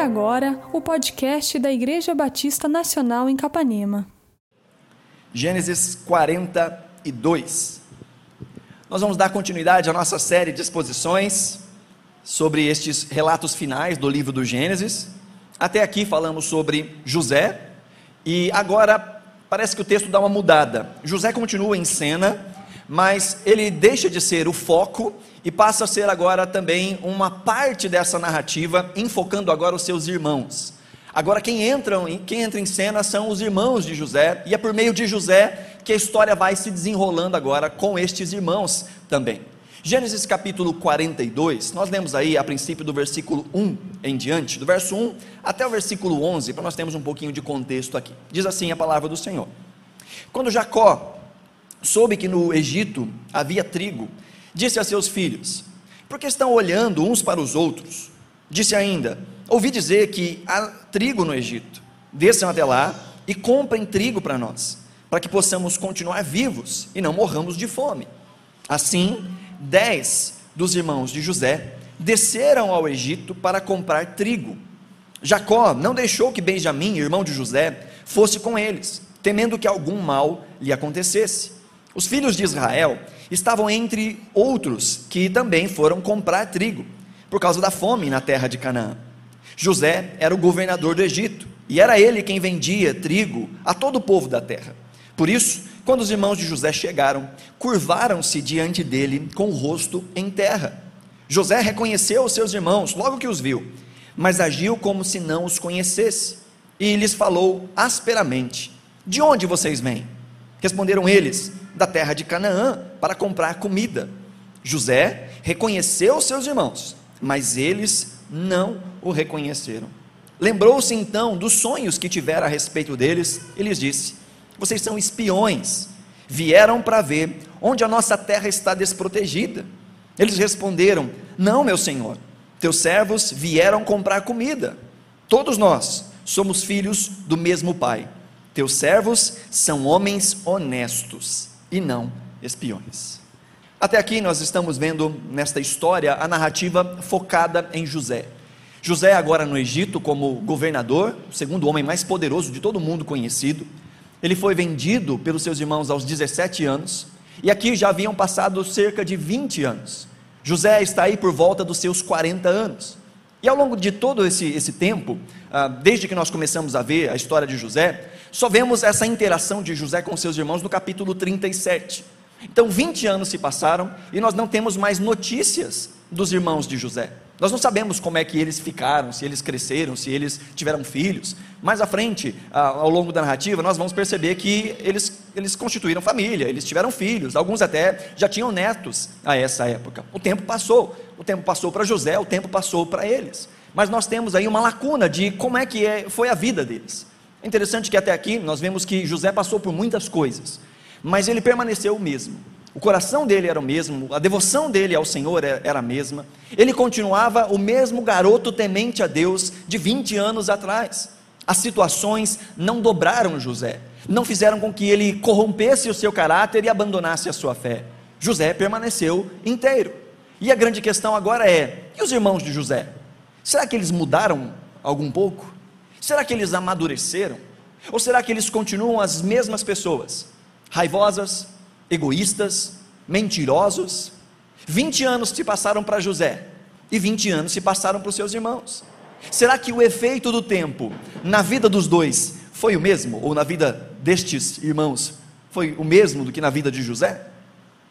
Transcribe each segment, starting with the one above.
agora o podcast da Igreja Batista Nacional em Capanema. Gênesis 42. Nós vamos dar continuidade à nossa série de exposições sobre estes relatos finais do livro do Gênesis. Até aqui falamos sobre José e agora parece que o texto dá uma mudada. José continua em cena, mas ele deixa de ser o foco e passa a ser agora também uma parte dessa narrativa, enfocando agora os seus irmãos. Agora quem entra, quem entra em cena são os irmãos de José, e é por meio de José que a história vai se desenrolando agora com estes irmãos também. Gênesis capítulo 42, nós lemos aí a princípio do versículo 1 em diante, do verso 1 até o versículo 11, para nós termos um pouquinho de contexto aqui. Diz assim a palavra do Senhor: Quando Jacó soube que no Egito havia trigo, disse a seus filhos: Por que estão olhando uns para os outros? Disse ainda: Ouvi dizer que há trigo no Egito. Desçam até lá e comprem trigo para nós, para que possamos continuar vivos e não morramos de fome. Assim, dez dos irmãos de José desceram ao Egito para comprar trigo. Jacó não deixou que Benjamim, irmão de José, fosse com eles, temendo que algum mal lhe acontecesse. Os filhos de Israel estavam entre outros que também foram comprar trigo, por causa da fome na terra de Canaã. José era o governador do Egito, e era ele quem vendia trigo a todo o povo da terra. Por isso, quando os irmãos de José chegaram, curvaram-se diante dele com o rosto em terra. José reconheceu os seus irmãos logo que os viu, mas agiu como se não os conhecesse, e lhes falou asperamente: De onde vocês vêm? Responderam eles: da terra de Canaã para comprar comida. José reconheceu seus irmãos, mas eles não o reconheceram. Lembrou-se então dos sonhos que tivera a respeito deles e lhes disse: Vocês são espiões, vieram para ver onde a nossa terra está desprotegida. Eles responderam: Não, meu senhor, teus servos vieram comprar comida. Todos nós somos filhos do mesmo pai. Teus servos são homens honestos e não espiões. Até aqui nós estamos vendo nesta história a narrativa focada em José. José, agora no Egito, como governador, o segundo homem mais poderoso de todo o mundo conhecido, ele foi vendido pelos seus irmãos aos 17 anos, e aqui já haviam passado cerca de 20 anos. José está aí por volta dos seus 40 anos. E ao longo de todo esse, esse tempo, ah, desde que nós começamos a ver a história de José, só vemos essa interação de José com seus irmãos no capítulo 37. Então, 20 anos se passaram e nós não temos mais notícias dos irmãos de José. Nós não sabemos como é que eles ficaram, se eles cresceram, se eles tiveram filhos. Mais à frente, ao longo da narrativa, nós vamos perceber que eles, eles constituíram família, eles tiveram filhos, alguns até já tinham netos a essa época. O tempo passou, o tempo passou para José, o tempo passou para eles. Mas nós temos aí uma lacuna de como é que é, foi a vida deles. É interessante que até aqui nós vemos que José passou por muitas coisas, mas ele permaneceu o mesmo. O coração dele era o mesmo, a devoção dele ao Senhor era a mesma. Ele continuava o mesmo garoto temente a Deus de 20 anos atrás. As situações não dobraram José, não fizeram com que ele corrompesse o seu caráter e abandonasse a sua fé. José permaneceu inteiro. E a grande questão agora é: e os irmãos de José? Será que eles mudaram algum pouco? Será que eles amadureceram? Ou será que eles continuam as mesmas pessoas? Raivosas, egoístas, mentirosos? 20 anos se passaram para José e 20 anos se passaram para os seus irmãos. Será que o efeito do tempo na vida dos dois foi o mesmo? Ou na vida destes irmãos foi o mesmo do que na vida de José?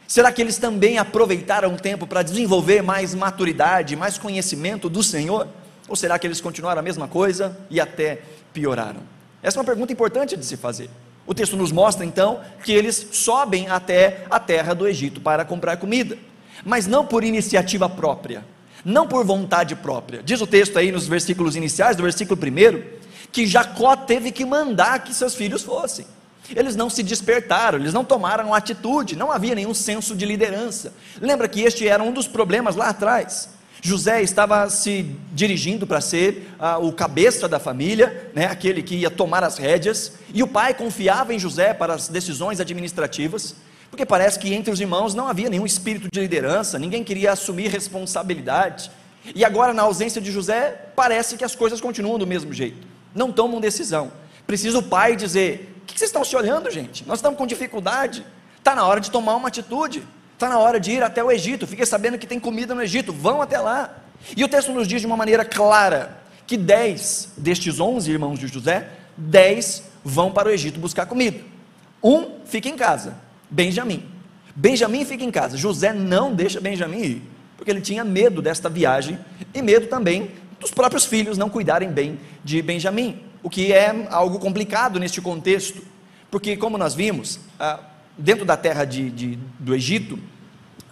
Será que eles também aproveitaram o tempo para desenvolver mais maturidade, mais conhecimento do Senhor? Ou será que eles continuaram a mesma coisa e até pioraram? Essa é uma pergunta importante de se fazer. O texto nos mostra então que eles sobem até a terra do Egito para comprar comida, mas não por iniciativa própria, não por vontade própria. Diz o texto aí nos versículos iniciais, do versículo 1, que Jacó teve que mandar que seus filhos fossem. Eles não se despertaram, eles não tomaram atitude, não havia nenhum senso de liderança. Lembra que este era um dos problemas lá atrás. José estava se dirigindo para ser ah, o cabeça da família, né, aquele que ia tomar as rédeas, e o pai confiava em José para as decisões administrativas, porque parece que entre os irmãos não havia nenhum espírito de liderança, ninguém queria assumir responsabilidade. E agora, na ausência de José, parece que as coisas continuam do mesmo jeito. Não tomam decisão. Precisa o pai dizer: O que vocês estão se olhando, gente? Nós estamos com dificuldade. Está na hora de tomar uma atitude. Está na hora de ir até o Egito. Fiquem sabendo que tem comida no Egito. Vão até lá. E o texto nos diz de uma maneira clara que dez destes onze irmãos de José, dez vão para o Egito buscar comida. Um fica em casa, Benjamim. Benjamim fica em casa. José não deixa Benjamim ir, porque ele tinha medo desta viagem e medo também dos próprios filhos não cuidarem bem de Benjamim, o que é algo complicado neste contexto, porque, como nós vimos, ah, dentro da terra de, de, do Egito,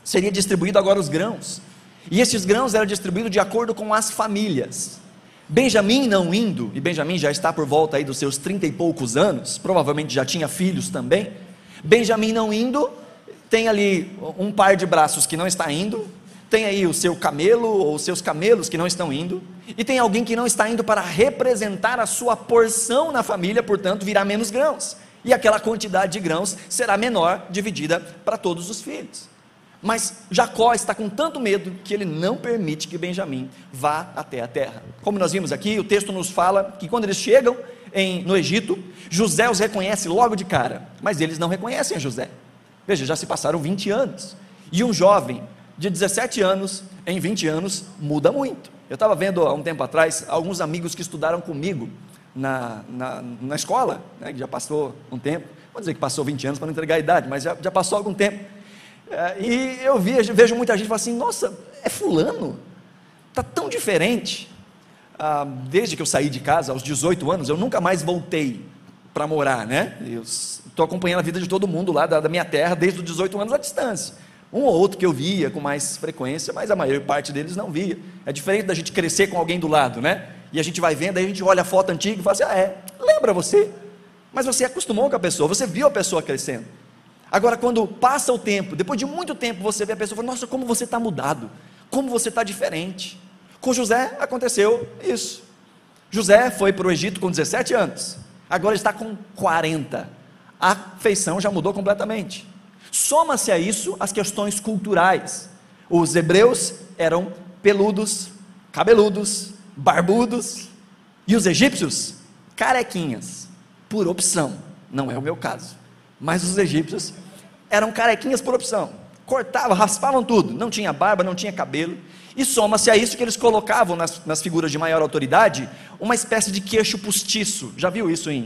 seria distribuído agora os grãos, e esses grãos eram distribuídos de acordo com as famílias. Benjamim não indo, e Benjamim já está por volta aí dos seus trinta e poucos anos, provavelmente já tinha filhos também. Benjamim não indo, tem ali um par de braços que não está indo, tem aí o seu camelo ou os seus camelos que não estão indo, e tem alguém que não está indo para representar a sua porção na família, portanto, virá menos grãos. E aquela quantidade de grãos será menor, dividida para todos os filhos. Mas Jacó está com tanto medo que ele não permite que Benjamim vá até a terra. Como nós vimos aqui, o texto nos fala que quando eles chegam em, no Egito, José os reconhece logo de cara, mas eles não reconhecem José. Veja, já se passaram 20 anos. E um jovem de 17 anos, em 20 anos, muda muito. Eu estava vendo há um tempo atrás alguns amigos que estudaram comigo na, na, na escola, né, que já passou um tempo, vou dizer que passou 20 anos para não entregar a idade, mas já, já passou algum tempo é, e eu vejo, vejo muita gente falar assim: nossa, é Fulano, está tão diferente. Ah, desde que eu saí de casa, aos 18 anos, eu nunca mais voltei para morar, né? Eu estou acompanhando a vida de todo mundo lá da, da minha terra desde os 18 anos à distância. Um ou outro que eu via com mais frequência, mas a maior parte deles não via. É diferente da gente crescer com alguém do lado, né? E a gente vai vendo, aí a gente olha a foto antiga e fala assim: ah, é, lembra você. Mas você acostumou com a pessoa, você viu a pessoa crescendo. Agora, quando passa o tempo, depois de muito tempo, você vê a pessoa e fala: Nossa, como você está mudado, como você está diferente. Com José aconteceu isso. José foi para o Egito com 17 anos, agora está com 40. A feição já mudou completamente. Soma-se a isso as questões culturais. Os hebreus eram peludos, cabeludos, barbudos, e os egípcios, carequinhas, por opção. Não é o meu caso. Mas os egípcios eram carequinhas por opção. Cortavam, raspavam tudo. Não tinha barba, não tinha cabelo. E soma-se a isso que eles colocavam nas, nas, figuras de maior autoridade uma espécie de queixo postiço. Já viu isso em,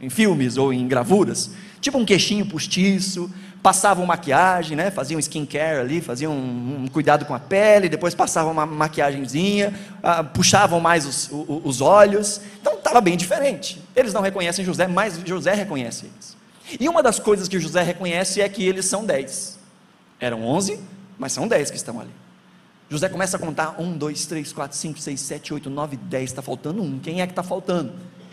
em, em filmes ou em gravuras? Tipo um queixinho postiço, passavam maquiagem, né? faziam skincare ali, faziam um, um, cuidado com a pele, depois passavam uma maquiagemzinha, uh, puxavam mais os, os, os olhos. Então estava bem diferente. Eles não reconhecem José, mas José reconhece eles. E uma das coisas que José reconhece é que eles são dez. Eram onze, mas são dez que estão ali. José começa a contar: um, dois, três, quatro, cinco, seis, sete, oito, nove, dez. Está faltando um. Quem é que está faltando?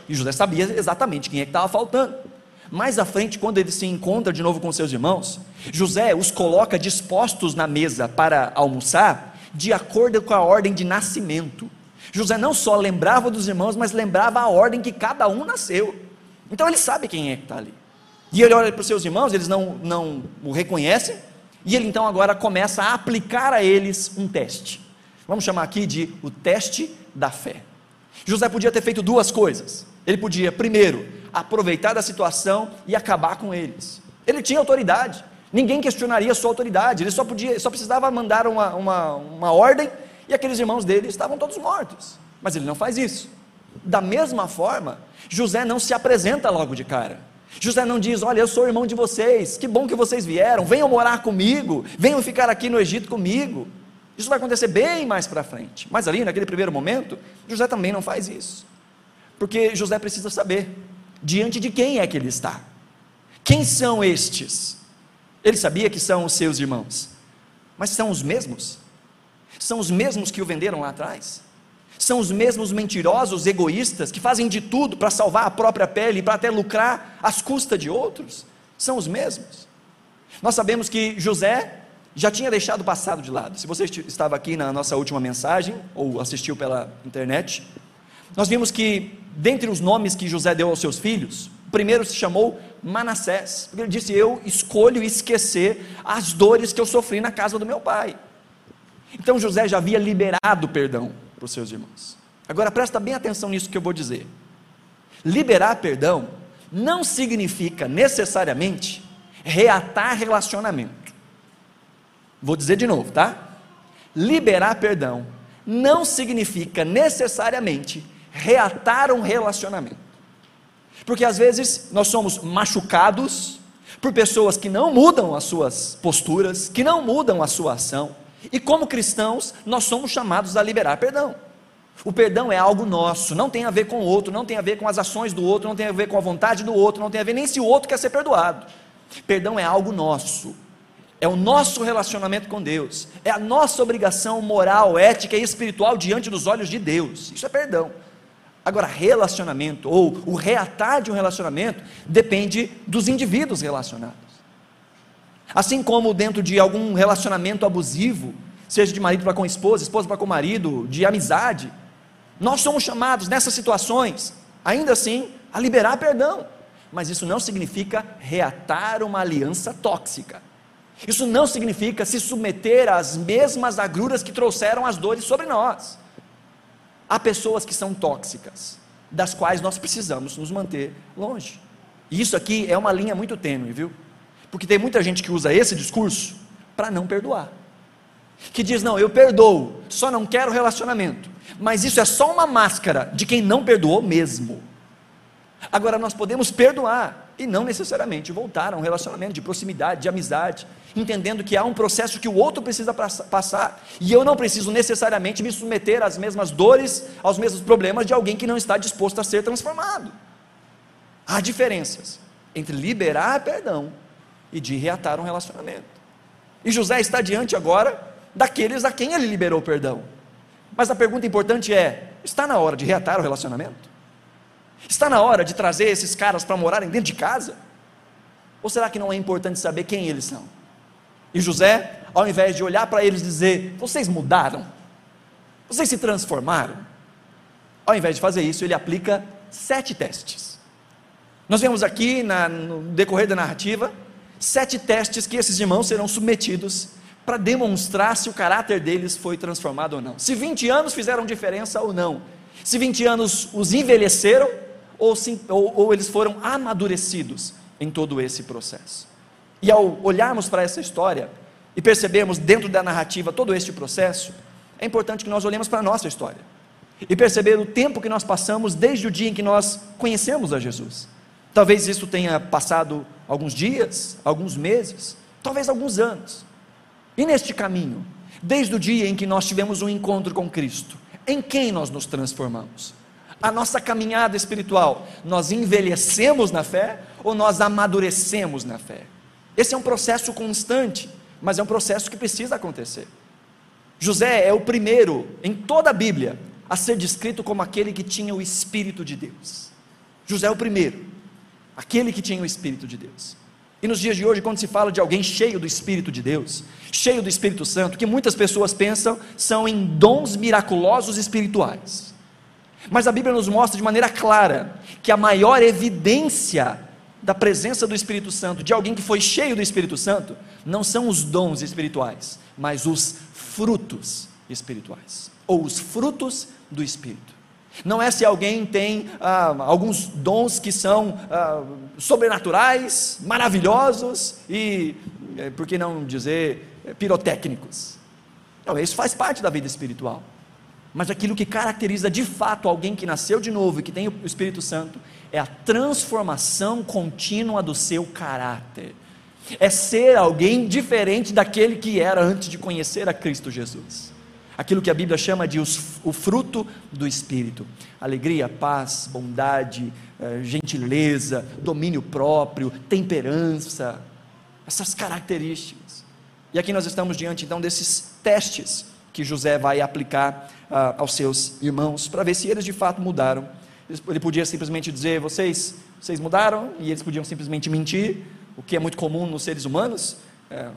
E José sabia exatamente quem é que estava faltando. Mais à frente, quando ele se encontra de novo com seus irmãos, José os coloca dispostos na mesa para almoçar, de acordo com a ordem de nascimento. José não só lembrava dos irmãos, mas lembrava a ordem que cada um nasceu. Então ele sabe quem é que está ali. E ele olha para os seus irmãos, eles não, não o reconhecem, e ele então agora começa a aplicar a eles um teste. Vamos chamar aqui de o teste da fé. José podia ter feito duas coisas. Ele podia, primeiro, aproveitar da situação e acabar com eles. Ele tinha autoridade, ninguém questionaria sua autoridade, ele só, podia, só precisava mandar uma, uma, uma ordem e aqueles irmãos dele estavam todos mortos. Mas ele não faz isso. Da mesma forma, José não se apresenta logo de cara. José não diz: Olha, eu sou irmão de vocês, que bom que vocês vieram, venham morar comigo, venham ficar aqui no Egito comigo. Isso vai acontecer bem mais para frente. Mas ali, naquele primeiro momento, José também não faz isso. Porque José precisa saber diante de quem é que ele está. Quem são estes? Ele sabia que são os seus irmãos, mas são os mesmos? São os mesmos que o venderam lá atrás? São os mesmos mentirosos, egoístas, que fazem de tudo para salvar a própria pele e para até lucrar às custas de outros. São os mesmos. Nós sabemos que José já tinha deixado o passado de lado. Se você estava aqui na nossa última mensagem, ou assistiu pela internet, nós vimos que, dentre os nomes que José deu aos seus filhos, o primeiro se chamou Manassés, porque ele disse: Eu escolho esquecer as dores que eu sofri na casa do meu pai. Então José já havia liberado perdão para os seus irmãos. Agora presta bem atenção nisso que eu vou dizer. Liberar perdão não significa necessariamente reatar relacionamento. Vou dizer de novo, tá? Liberar perdão não significa necessariamente reatar um relacionamento. Porque às vezes nós somos machucados por pessoas que não mudam as suas posturas, que não mudam a sua ação, e como cristãos, nós somos chamados a liberar perdão. O perdão é algo nosso, não tem a ver com o outro, não tem a ver com as ações do outro, não tem a ver com a vontade do outro, não tem a ver nem se o outro quer ser perdoado. Perdão é algo nosso, é o nosso relacionamento com Deus, é a nossa obrigação moral, ética e espiritual diante dos olhos de Deus. Isso é perdão. Agora, relacionamento ou o reatar de um relacionamento depende dos indivíduos relacionados. Assim como dentro de algum relacionamento abusivo, seja de marido para com esposa, esposa para com marido, de amizade, nós somos chamados nessas situações, ainda assim, a liberar perdão. Mas isso não significa reatar uma aliança tóxica. Isso não significa se submeter às mesmas agruras que trouxeram as dores sobre nós. Há pessoas que são tóxicas, das quais nós precisamos nos manter longe. E isso aqui é uma linha muito tênue, viu? Porque tem muita gente que usa esse discurso para não perdoar. Que diz: não, eu perdoo, só não quero relacionamento. Mas isso é só uma máscara de quem não perdoou mesmo. Agora, nós podemos perdoar e não necessariamente voltar a um relacionamento de proximidade, de amizade, entendendo que há um processo que o outro precisa passar e eu não preciso necessariamente me submeter às mesmas dores, aos mesmos problemas de alguém que não está disposto a ser transformado. Há diferenças entre liberar perdão e de reatar um relacionamento. E José está diante agora daqueles a quem ele liberou perdão. Mas a pergunta importante é: está na hora de reatar o relacionamento? Está na hora de trazer esses caras para morarem dentro de casa? Ou será que não é importante saber quem eles são? E José, ao invés de olhar para eles e dizer: Vocês mudaram? Vocês se transformaram? Ao invés de fazer isso, ele aplica sete testes. Nós vemos aqui, na, no decorrer da narrativa, sete testes que esses irmãos serão submetidos para demonstrar se o caráter deles foi transformado ou não. Se 20 anos fizeram diferença ou não. Se 20 anos os envelheceram ou, se, ou, ou eles foram amadurecidos em todo esse processo. E ao olharmos para essa história e percebermos dentro da narrativa todo este processo, é importante que nós olhemos para a nossa história e perceber o tempo que nós passamos desde o dia em que nós conhecemos a Jesus. Talvez isso tenha passado alguns dias, alguns meses, talvez alguns anos. E neste caminho, desde o dia em que nós tivemos um encontro com Cristo, em quem nós nos transformamos? A nossa caminhada espiritual, nós envelhecemos na fé ou nós amadurecemos na fé? Esse é um processo constante, mas é um processo que precisa acontecer. José é o primeiro em toda a Bíblia a ser descrito como aquele que tinha o Espírito de Deus. José é o primeiro aquele que tinha o Espírito de Deus. E nos dias de hoje, quando se fala de alguém cheio do Espírito de Deus, cheio do Espírito Santo, que muitas pessoas pensam são em dons miraculosos espirituais. Mas a Bíblia nos mostra de maneira clara que a maior evidência da presença do Espírito Santo, de alguém que foi cheio do Espírito Santo, não são os dons espirituais, mas os frutos espirituais, ou os frutos do Espírito. Não é se alguém tem ah, alguns dons que são ah, sobrenaturais, maravilhosos e, eh, por que não dizer, eh, pirotécnicos. Não, isso faz parte da vida espiritual. Mas aquilo que caracteriza de fato alguém que nasceu de novo e que tem o Espírito Santo é a transformação contínua do seu caráter. É ser alguém diferente daquele que era antes de conhecer a Cristo Jesus aquilo que a Bíblia chama de os, o fruto do Espírito: alegria, paz, bondade, eh, gentileza, domínio próprio, temperança, essas características. E aqui nós estamos diante então desses testes que José vai aplicar ah, aos seus irmãos para ver se eles de fato mudaram. Ele podia simplesmente dizer: vocês, vocês mudaram, e eles podiam simplesmente mentir, o que é muito comum nos seres humanos, é,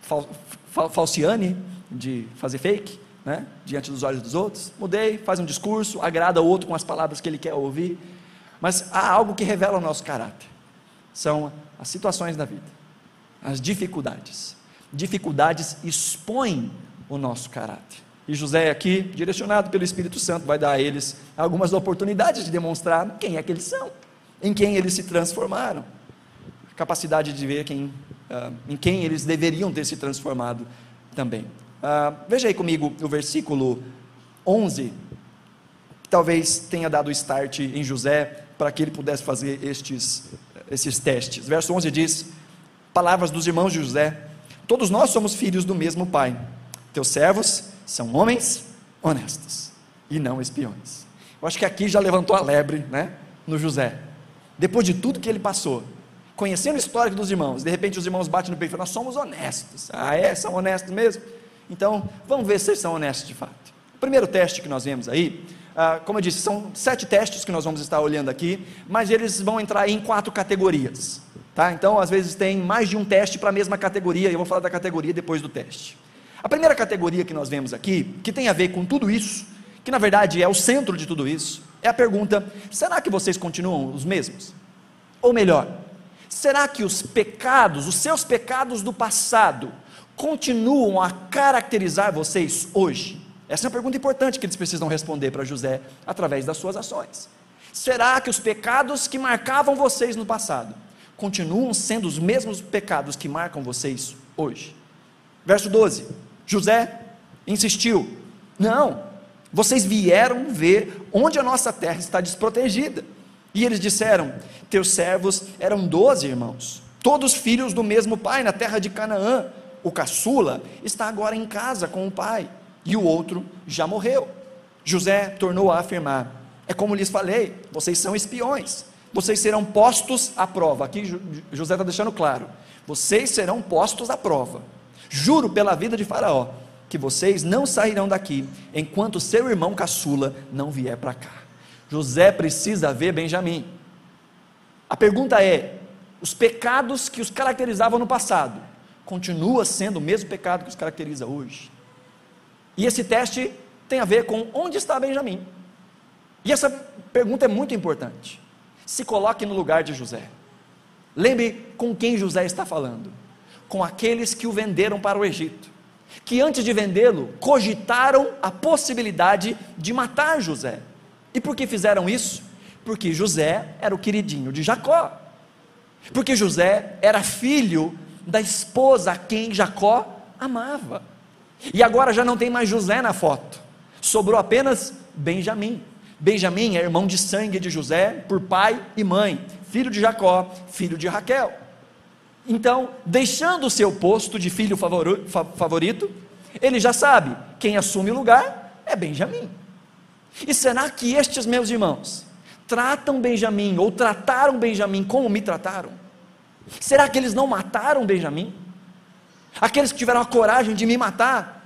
fal, fal, falciane, de fazer fake né, diante dos olhos dos outros. Mudei, faz um discurso, agrada o outro com as palavras que ele quer ouvir. Mas há algo que revela o nosso caráter. São as situações da vida, as dificuldades. Dificuldades expõem o nosso caráter. E José aqui, direcionado pelo Espírito Santo, vai dar a eles algumas oportunidades de demonstrar quem é que eles são, em quem eles se transformaram, capacidade de ver quem, uh, em quem eles deveriam ter se transformado também. Uh, veja aí comigo o versículo 11, que talvez tenha dado start em José para que ele pudesse fazer estes, esses testes. Verso 11 diz: Palavras dos irmãos de José: Todos nós somos filhos do mesmo pai. Teus servos são homens honestos e não espiões. Eu acho que aqui já levantou a lebre, né, no José. Depois de tudo que ele passou, conhecendo a história dos irmãos, de repente os irmãos batem no peito e falam: Nós somos honestos. Ah, é? São honestos mesmo? Então, vamos ver se eles são honestos de fato. O primeiro teste que nós vemos aí, ah, como eu disse, são sete testes que nós vamos estar olhando aqui, mas eles vão entrar em quatro categorias. Tá? Então, às vezes tem mais de um teste para a mesma categoria, e eu vou falar da categoria depois do teste. A primeira categoria que nós vemos aqui, que tem a ver com tudo isso, que na verdade é o centro de tudo isso, é a pergunta: será que vocês continuam os mesmos? Ou melhor, será que os pecados, os seus pecados do passado, continuam a caracterizar vocês hoje? Essa é uma pergunta importante que eles precisam responder para José através das suas ações. Será que os pecados que marcavam vocês no passado continuam sendo os mesmos pecados que marcam vocês hoje? Verso 12: José insistiu: Não, vocês vieram ver onde a nossa terra está desprotegida. E eles disseram: Teus servos eram doze irmãos, todos filhos do mesmo pai na terra de Canaã. O caçula está agora em casa com o pai, e o outro já morreu. José tornou a afirmar: É como lhes falei, vocês são espiões, vocês serão postos à prova. Aqui José está deixando claro: vocês serão postos à prova. Juro pela vida de Faraó que vocês não sairão daqui enquanto seu irmão caçula não vier para cá. José precisa ver Benjamim. A pergunta é: os pecados que os caracterizavam no passado continua sendo o mesmo pecado que os caracteriza hoje? E esse teste tem a ver com onde está Benjamim. E essa pergunta é muito importante. Se coloque no lugar de José. Lembre com quem José está falando com aqueles que o venderam para o Egito, que antes de vendê-lo cogitaram a possibilidade de matar José. E por que fizeram isso? Porque José era o queridinho de Jacó. Porque José era filho da esposa a quem Jacó amava. E agora já não tem mais José na foto, sobrou apenas Benjamim. Benjamim é irmão de sangue de José por pai e mãe, filho de Jacó, filho de Raquel. Então, deixando o seu posto de filho favorito, ele já sabe, quem assume o lugar é Benjamim. E será que estes meus irmãos tratam Benjamim ou trataram Benjamim como me trataram? Será que eles não mataram Benjamim? Aqueles que tiveram a coragem de me matar,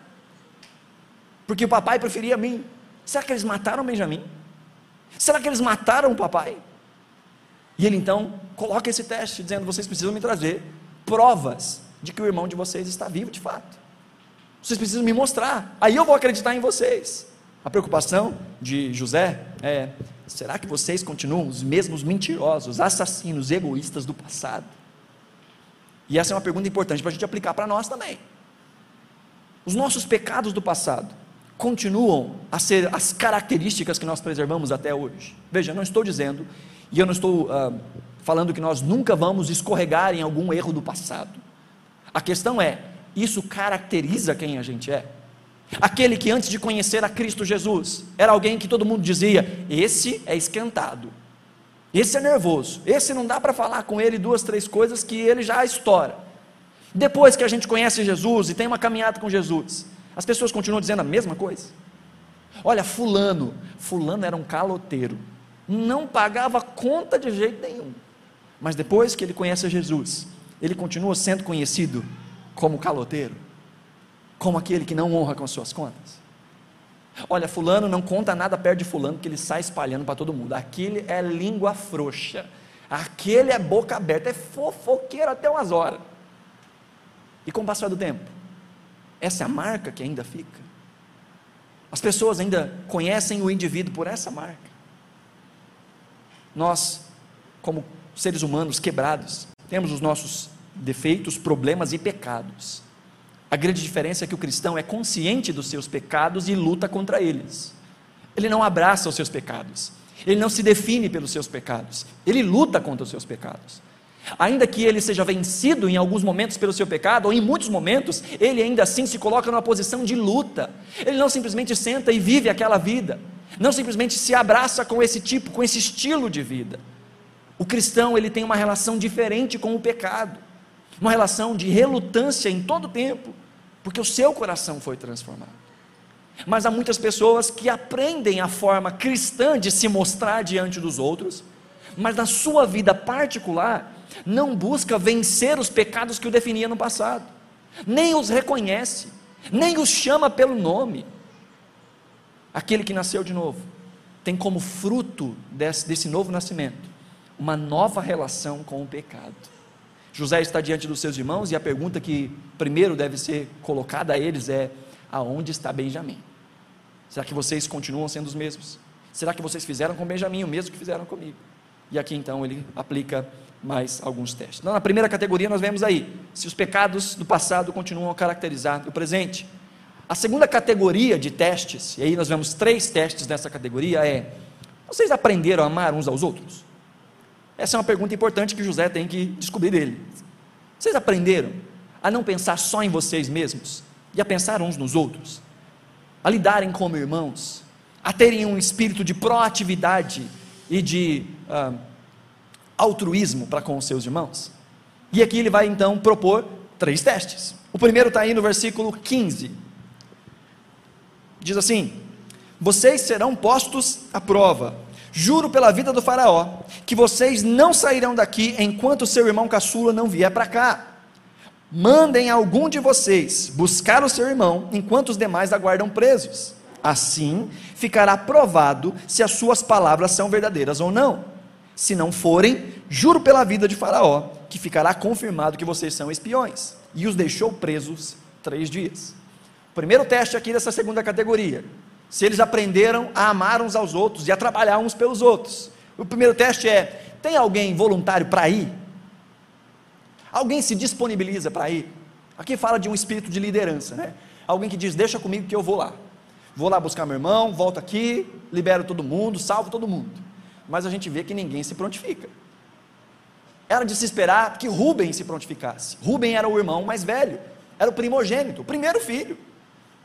porque o papai preferia mim, será que eles mataram Benjamim? Será que eles mataram o papai? E ele então coloca esse teste, dizendo: vocês precisam me trazer provas de que o irmão de vocês está vivo de fato. Vocês precisam me mostrar, aí eu vou acreditar em vocês. A preocupação de José é: será que vocês continuam os mesmos mentirosos, assassinos, egoístas do passado? E essa é uma pergunta importante para a gente aplicar para nós também. Os nossos pecados do passado continuam a ser as características que nós preservamos até hoje. Veja, não estou dizendo e eu não estou uh, falando que nós nunca vamos escorregar em algum erro do passado. A questão é: isso caracteriza quem a gente é? Aquele que antes de conhecer a Cristo Jesus era alguém que todo mundo dizia: esse é esquentado, esse é nervoso, esse não dá para falar com ele duas, três coisas que ele já estoura. Depois que a gente conhece Jesus e tem uma caminhada com Jesus, as pessoas continuam dizendo a mesma coisa. Olha, Fulano, Fulano era um caloteiro não pagava conta de jeito nenhum. Mas depois que ele conhece Jesus, ele continua sendo conhecido como caloteiro, como aquele que não honra com as suas contas. Olha, fulano não conta nada perto de fulano que ele sai espalhando para todo mundo. Aquele é língua frouxa. Aquele é boca aberta, é fofoqueiro até umas horas. E com o passar do tempo, essa é a marca que ainda fica. As pessoas ainda conhecem o indivíduo por essa marca. Nós, como seres humanos quebrados, temos os nossos defeitos, problemas e pecados. A grande diferença é que o cristão é consciente dos seus pecados e luta contra eles. Ele não abraça os seus pecados. Ele não se define pelos seus pecados. Ele luta contra os seus pecados. Ainda que ele seja vencido em alguns momentos pelo seu pecado, ou em muitos momentos, ele ainda assim se coloca numa posição de luta. Ele não simplesmente senta e vive aquela vida. Não simplesmente se abraça com esse tipo, com esse estilo de vida. O cristão, ele tem uma relação diferente com o pecado. Uma relação de relutância em todo o tempo, porque o seu coração foi transformado. Mas há muitas pessoas que aprendem a forma cristã de se mostrar diante dos outros, mas na sua vida particular não busca vencer os pecados que o definia no passado, nem os reconhece, nem os chama pelo nome. Aquele que nasceu de novo tem como fruto desse, desse novo nascimento uma nova relação com o pecado. José está diante dos seus irmãos e a pergunta que primeiro deve ser colocada a eles é: aonde está Benjamim? Será que vocês continuam sendo os mesmos? Será que vocês fizeram com Benjamim o mesmo que fizeram comigo? E aqui então ele aplica mais alguns testes. Então, na primeira categoria nós vemos aí se os pecados do passado continuam a caracterizar o presente. A segunda categoria de testes, e aí nós vemos três testes nessa categoria, é: vocês aprenderam a amar uns aos outros? Essa é uma pergunta importante que José tem que descobrir dele. Vocês aprenderam a não pensar só em vocês mesmos e a pensar uns nos outros? A lidarem como irmãos, a terem um espírito de proatividade e de ah, altruísmo para com os seus irmãos? E aqui ele vai então propor três testes. O primeiro está aí no versículo 15. Diz assim: Vocês serão postos à prova. Juro pela vida do Faraó que vocês não sairão daqui enquanto seu irmão caçula não vier para cá. Mandem algum de vocês buscar o seu irmão enquanto os demais aguardam presos. Assim ficará provado se as suas palavras são verdadeiras ou não. Se não forem, juro pela vida de Faraó, que ficará confirmado que vocês são espiões. E os deixou presos três dias. Primeiro teste aqui dessa segunda categoria. Se eles aprenderam a amar uns aos outros e a trabalhar uns pelos outros. O primeiro teste é: tem alguém voluntário para ir? Alguém se disponibiliza para ir? Aqui fala de um espírito de liderança, né? Alguém que diz: deixa comigo que eu vou lá. Vou lá buscar meu irmão, volto aqui, libero todo mundo, salvo todo mundo mas a gente vê que ninguém se prontifica. Era de se esperar que Rubem se prontificasse. Rubem era o irmão mais velho, era o primogênito, o primeiro filho.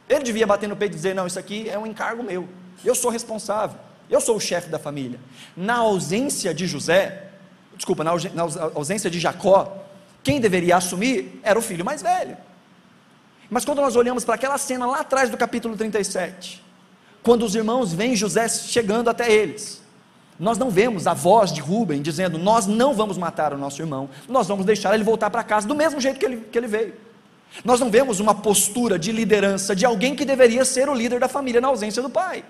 Ele devia bater no peito e dizer: Não, isso aqui é um encargo meu, eu sou responsável, eu sou o chefe da família. Na ausência de José, desculpa, na ausência de Jacó, quem deveria assumir era o filho mais velho. Mas quando nós olhamos para aquela cena lá atrás do capítulo 37, quando os irmãos veem José chegando até eles, nós não vemos a voz de Rubem dizendo: Nós não vamos matar o nosso irmão, nós vamos deixar ele voltar para casa do mesmo jeito que ele, que ele veio. Nós não vemos uma postura de liderança de alguém que deveria ser o líder da família na ausência do pai.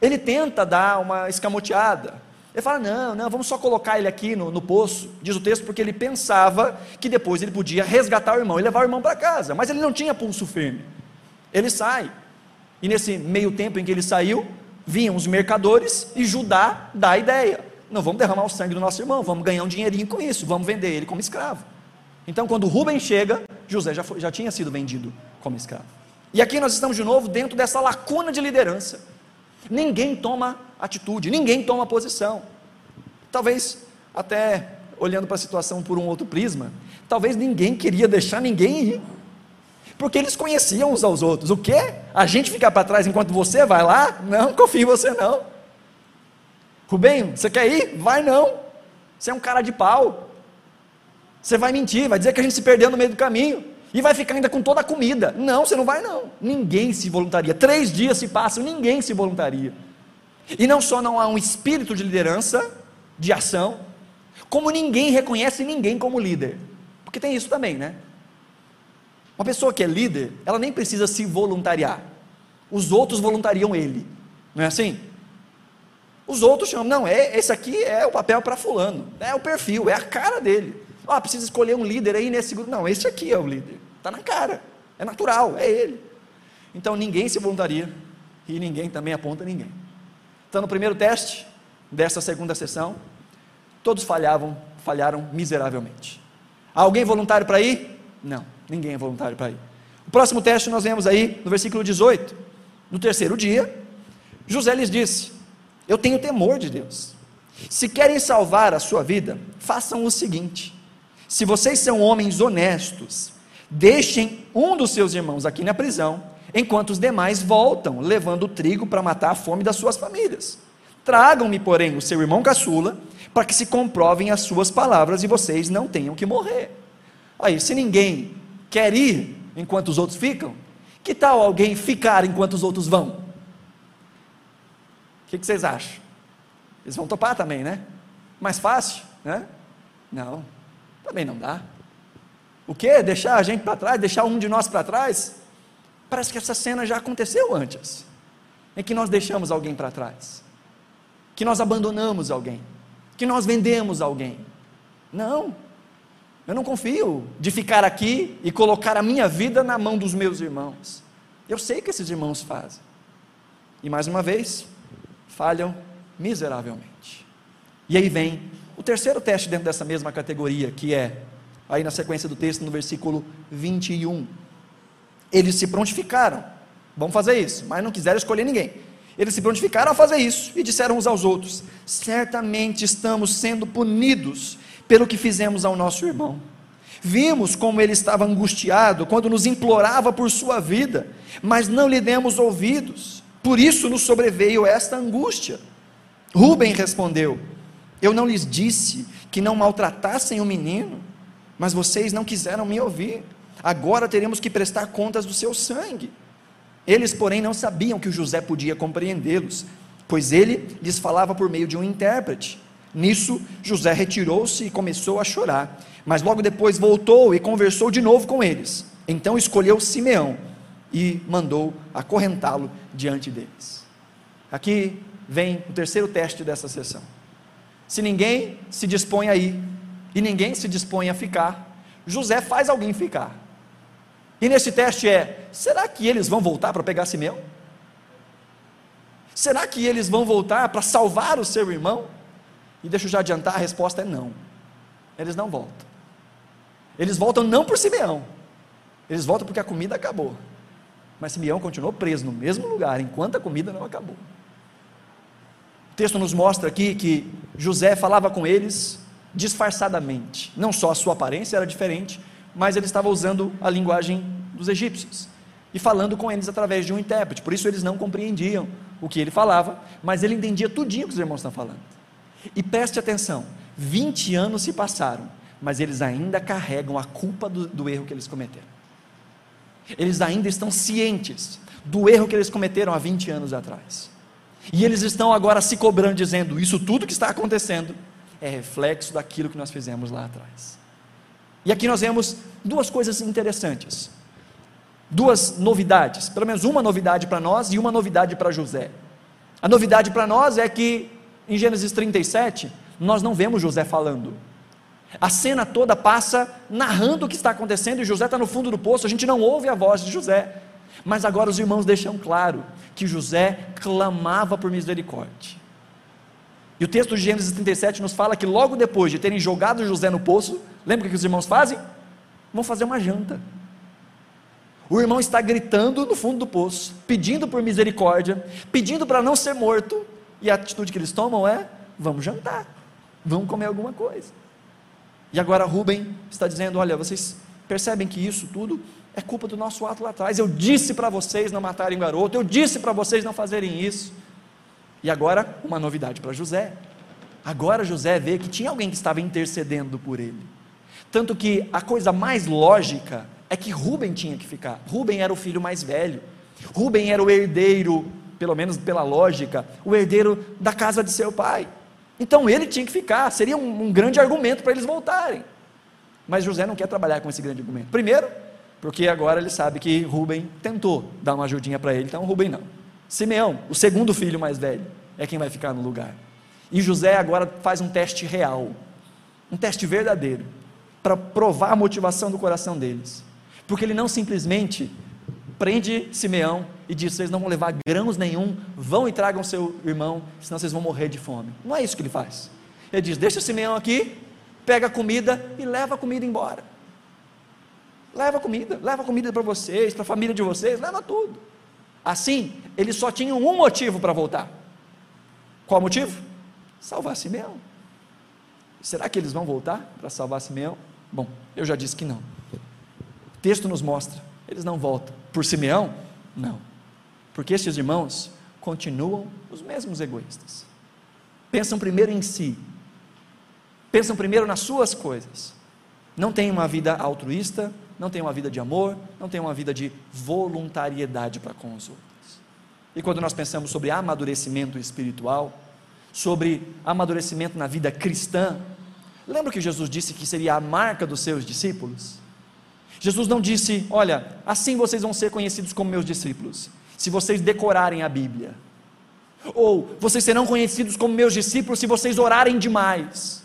Ele tenta dar uma escamoteada. Ele fala: Não, não, vamos só colocar ele aqui no, no poço, diz o texto, porque ele pensava que depois ele podia resgatar o irmão e levar o irmão para casa, mas ele não tinha pulso firme. Ele sai, e nesse meio tempo em que ele saiu, vinham os mercadores e Judá dá a ideia: não vamos derramar o sangue do nosso irmão, vamos ganhar um dinheirinho com isso, vamos vender ele como escravo. Então, quando Rubem chega, José já, foi, já tinha sido vendido como escravo. E aqui nós estamos de novo dentro dessa lacuna de liderança. Ninguém toma atitude, ninguém toma posição. Talvez, até olhando para a situação por um outro prisma, talvez ninguém queria deixar ninguém ir porque eles conheciam uns aos outros. O quê? A gente ficar para trás enquanto você vai lá? Não, confio em você não. Rubem, você quer ir? Vai não. Você é um cara de pau. Você vai mentir, vai dizer que a gente se perdeu no meio do caminho. E vai ficar ainda com toda a comida. Não, você não vai não. Ninguém se voluntaria. Três dias se passam, ninguém se voluntaria. E não só não há um espírito de liderança, de ação, como ninguém reconhece ninguém como líder. Porque tem isso também, né? Uma pessoa que é líder, ela nem precisa se voluntariar. Os outros voluntariam ele. Não é assim? Os outros chamam, não, é, esse aqui é o papel para fulano, é o perfil, é a cara dele. Ah, precisa escolher um líder aí nesse grupo. Não, esse aqui é o líder. Está na cara. É natural, é ele. Então ninguém se voluntaria e ninguém também aponta ninguém. Então no primeiro teste dessa segunda sessão, todos falhavam, falharam miseravelmente. Há alguém voluntário para ir? Não, ninguém é voluntário para ir. O próximo teste nós vemos aí no versículo 18. No terceiro dia, José lhes disse: Eu tenho temor de Deus. Se querem salvar a sua vida, façam o seguinte: se vocês são homens honestos, deixem um dos seus irmãos aqui na prisão, enquanto os demais voltam, levando trigo para matar a fome das suas famílias. Tragam-me, porém, o seu irmão caçula, para que se comprovem as suas palavras e vocês não tenham que morrer. Aí, se ninguém quer ir enquanto os outros ficam, que tal alguém ficar enquanto os outros vão? O que, que vocês acham? Eles vão topar também, né? Mais fácil, né? Não, também não dá. O que? Deixar a gente para trás, deixar um de nós para trás? Parece que essa cena já aconteceu antes, em que nós deixamos alguém para trás, que nós abandonamos alguém, que nós vendemos alguém. Não, eu não confio de ficar aqui e colocar a minha vida na mão dos meus irmãos. Eu sei que esses irmãos fazem. E mais uma vez, falham miseravelmente. E aí vem terceiro teste dentro dessa mesma categoria, que é, aí na sequência do texto, no versículo 21. Eles se prontificaram, vamos fazer isso, mas não quiseram escolher ninguém. Eles se prontificaram a fazer isso e disseram uns aos outros: Certamente estamos sendo punidos pelo que fizemos ao nosso irmão. Vimos como ele estava angustiado quando nos implorava por sua vida, mas não lhe demos ouvidos. Por isso nos sobreveio esta angústia. Rubem respondeu: Eu não lhes disse que não maltratassem o menino, mas vocês não quiseram me ouvir. Agora teremos que prestar contas do seu sangue. Eles, porém, não sabiam que o José podia compreendê-los, pois ele lhes falava por meio de um intérprete. Nisso, José retirou-se e começou a chorar, mas logo depois voltou e conversou de novo com eles. Então escolheu Simeão e mandou acorrentá-lo diante deles. Aqui vem o terceiro teste dessa sessão. Se ninguém se dispõe a ir e ninguém se dispõe a ficar, José faz alguém ficar. E nesse teste é: será que eles vão voltar para pegar Simeão? Será que eles vão voltar para salvar o seu irmão? E deixa eu já adiantar: a resposta é não. Eles não voltam. Eles voltam não por Simeão, eles voltam porque a comida acabou. Mas Simeão continuou preso no mesmo lugar enquanto a comida não acabou. O texto nos mostra aqui que José falava com eles disfarçadamente. Não só a sua aparência era diferente, mas ele estava usando a linguagem dos egípcios e falando com eles através de um intérprete. Por isso eles não compreendiam o que ele falava, mas ele entendia tudinho que os irmãos estão falando. E preste atenção: 20 anos se passaram, mas eles ainda carregam a culpa do, do erro que eles cometeram. Eles ainda estão cientes do erro que eles cometeram há 20 anos atrás. E eles estão agora se cobrando, dizendo: Isso tudo que está acontecendo é reflexo daquilo que nós fizemos lá atrás. E aqui nós vemos duas coisas interessantes, duas novidades, pelo menos uma novidade para nós e uma novidade para José. A novidade para nós é que em Gênesis 37, nós não vemos José falando. A cena toda passa narrando o que está acontecendo e José está no fundo do poço, a gente não ouve a voz de José. Mas agora os irmãos deixam claro que José clamava por misericórdia. E o texto de Gênesis 37 nos fala que logo depois de terem jogado José no poço, lembra o que os irmãos fazem? Vão fazer uma janta. O irmão está gritando no fundo do poço, pedindo por misericórdia, pedindo para não ser morto, e a atitude que eles tomam é: vamos jantar, vamos comer alguma coisa. E agora Rubem está dizendo: olha, vocês percebem que isso tudo é culpa do nosso ato lá atrás. Eu disse para vocês não matarem o garoto, eu disse para vocês não fazerem isso. E agora, uma novidade para José. Agora José vê que tinha alguém que estava intercedendo por ele. Tanto que a coisa mais lógica é que Rubem tinha que ficar. Rubem era o filho mais velho. Rubem era o herdeiro, pelo menos pela lógica, o herdeiro da casa de seu pai. Então ele tinha que ficar. Seria um, um grande argumento para eles voltarem. Mas José não quer trabalhar com esse grande argumento. Primeiro, porque agora ele sabe que Rubem tentou dar uma ajudinha para ele, então Rubem não. Simeão, o segundo filho mais velho, é quem vai ficar no lugar. E José agora faz um teste real, um teste verdadeiro, para provar a motivação do coração deles. Porque ele não simplesmente prende Simeão e diz: vocês não vão levar grãos nenhum, vão e tragam seu irmão, senão vocês vão morrer de fome. Não é isso que ele faz. Ele diz: deixa Simeão aqui, pega a comida e leva a comida embora. Leva comida, leva comida para vocês, para a família de vocês, leva tudo. Assim, eles só tinham um motivo para voltar. Qual motivo? Salvar Simeão. Será que eles vão voltar para salvar Simeão? Bom, eu já disse que não. O texto nos mostra, eles não voltam. Por Simeão? Não. Porque estes irmãos continuam os mesmos egoístas. Pensam primeiro em si. Pensam primeiro nas suas coisas. Não têm uma vida altruísta, não têm uma vida de amor, não têm uma vida de voluntariedade para com os outros. E quando nós pensamos sobre amadurecimento espiritual, sobre amadurecimento na vida cristã, lembra que Jesus disse que seria a marca dos seus discípulos? Jesus não disse, olha, assim vocês vão ser conhecidos como meus discípulos se vocês decorarem a Bíblia. Ou vocês serão conhecidos como meus discípulos se vocês orarem demais.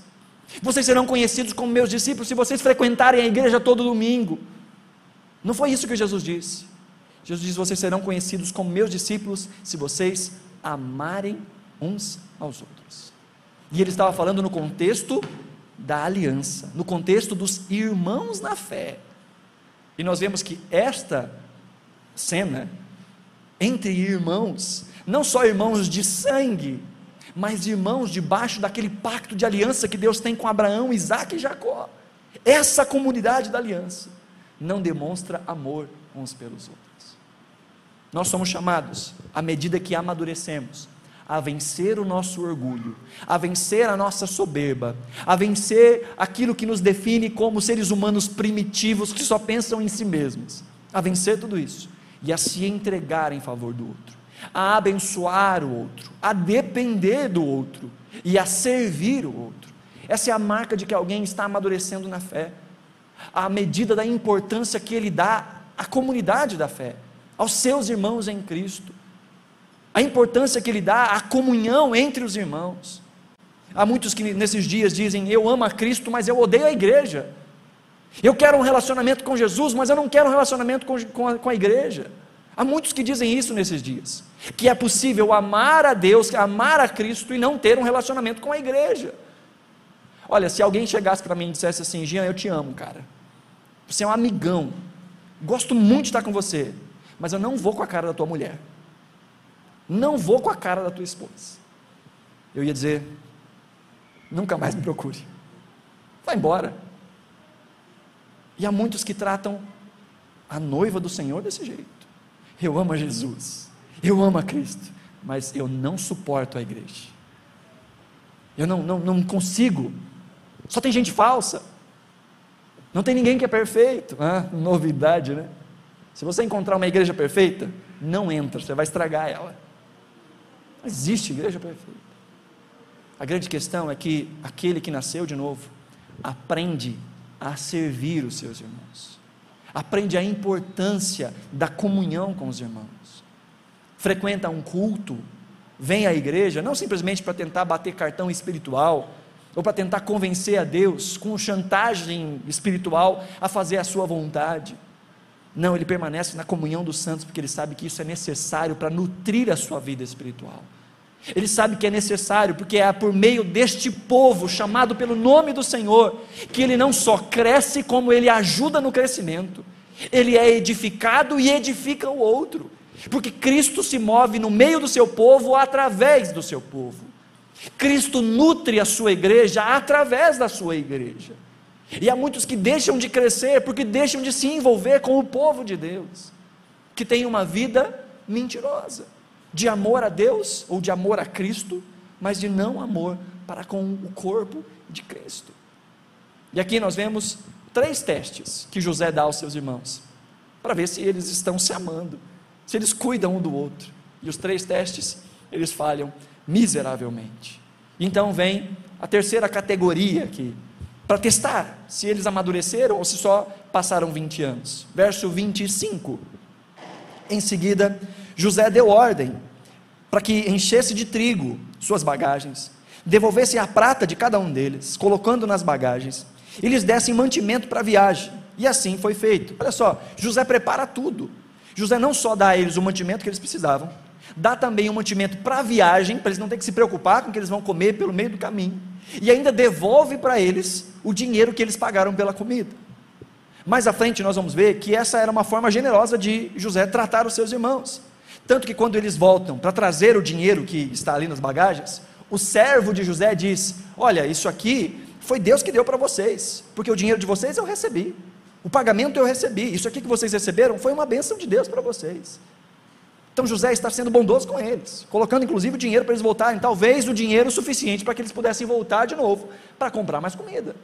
Vocês serão conhecidos como meus discípulos se vocês frequentarem a igreja todo domingo. Não foi isso que Jesus disse. Jesus disse: vocês serão conhecidos como meus discípulos se vocês amarem uns aos outros. E ele estava falando no contexto da aliança, no contexto dos irmãos na fé. E nós vemos que esta cena entre irmãos, não só irmãos de sangue, mas irmãos debaixo daquele pacto de aliança que Deus tem com Abraão, Isaac e Jacó. Essa comunidade da aliança não demonstra amor uns pelos outros. Nós somos chamados, à medida que amadurecemos, a vencer o nosso orgulho, a vencer a nossa soberba, a vencer aquilo que nos define como seres humanos primitivos que só pensam em si mesmos, a vencer tudo isso e a se entregar em favor do outro, a abençoar o outro, a depender do outro e a servir o outro. Essa é a marca de que alguém está amadurecendo na fé, à medida da importância que ele dá à comunidade da fé, aos seus irmãos em Cristo, a importância que ele dá à comunhão entre os irmãos. Há muitos que nesses dias dizem: Eu amo a Cristo, mas eu odeio a igreja. Eu quero um relacionamento com Jesus, mas eu não quero um relacionamento com, a, com a igreja. Há muitos que dizem isso nesses dias, que é possível amar a Deus, amar a Cristo e não ter um relacionamento com a igreja. Olha, se alguém chegasse para mim e dissesse assim, Jean, eu te amo, cara. Você é um amigão. Gosto muito de estar com você, mas eu não vou com a cara da tua mulher. Não vou com a cara da tua esposa. Eu ia dizer, nunca mais me procure. Vai embora. E há muitos que tratam a noiva do Senhor desse jeito. Eu amo a Jesus, eu amo a Cristo, mas eu não suporto a igreja. Eu não, não, não consigo. Só tem gente falsa. Não tem ninguém que é perfeito. Ah, novidade, né? Se você encontrar uma igreja perfeita, não entra, você vai estragar ela. Não existe igreja perfeita. A grande questão é que aquele que nasceu de novo aprende a servir os seus irmãos. Aprende a importância da comunhão com os irmãos. Frequenta um culto, vem à igreja, não simplesmente para tentar bater cartão espiritual, ou para tentar convencer a Deus com chantagem espiritual a fazer a sua vontade. Não, ele permanece na comunhão dos santos porque ele sabe que isso é necessário para nutrir a sua vida espiritual. Ele sabe que é necessário, porque é por meio deste povo chamado pelo nome do Senhor que ele não só cresce, como ele ajuda no crescimento. Ele é edificado e edifica o outro, porque Cristo se move no meio do seu povo através do seu povo. Cristo nutre a sua igreja através da sua igreja. E há muitos que deixam de crescer porque deixam de se envolver com o povo de Deus, que tem uma vida mentirosa de amor a Deus ou de amor a Cristo, mas de não amor para com o corpo de Cristo. E aqui nós vemos três testes que José dá aos seus irmãos, para ver se eles estão se amando, se eles cuidam um do outro. E os três testes, eles falham miseravelmente. Então vem a terceira categoria aqui, para testar se eles amadureceram ou se só passaram 20 anos. Verso 25. Em seguida, José deu ordem para que enchesse de trigo suas bagagens, devolvesse a prata de cada um deles, colocando nas bagagens, e lhes dessem mantimento para a viagem. E assim foi feito. Olha só, José prepara tudo. José não só dá a eles o mantimento que eles precisavam, dá também o mantimento para a viagem, para eles não terem que se preocupar com o que eles vão comer pelo meio do caminho, e ainda devolve para eles o dinheiro que eles pagaram pela comida. Mais à frente nós vamos ver que essa era uma forma generosa de José tratar os seus irmãos. Tanto que quando eles voltam para trazer o dinheiro que está ali nas bagagens, o servo de José diz: Olha, isso aqui foi Deus que deu para vocês, porque o dinheiro de vocês eu recebi, o pagamento eu recebi, isso aqui que vocês receberam foi uma bênção de Deus para vocês. Então José está sendo bondoso com eles, colocando inclusive o dinheiro para eles voltarem, talvez o dinheiro suficiente para que eles pudessem voltar de novo para comprar mais comida,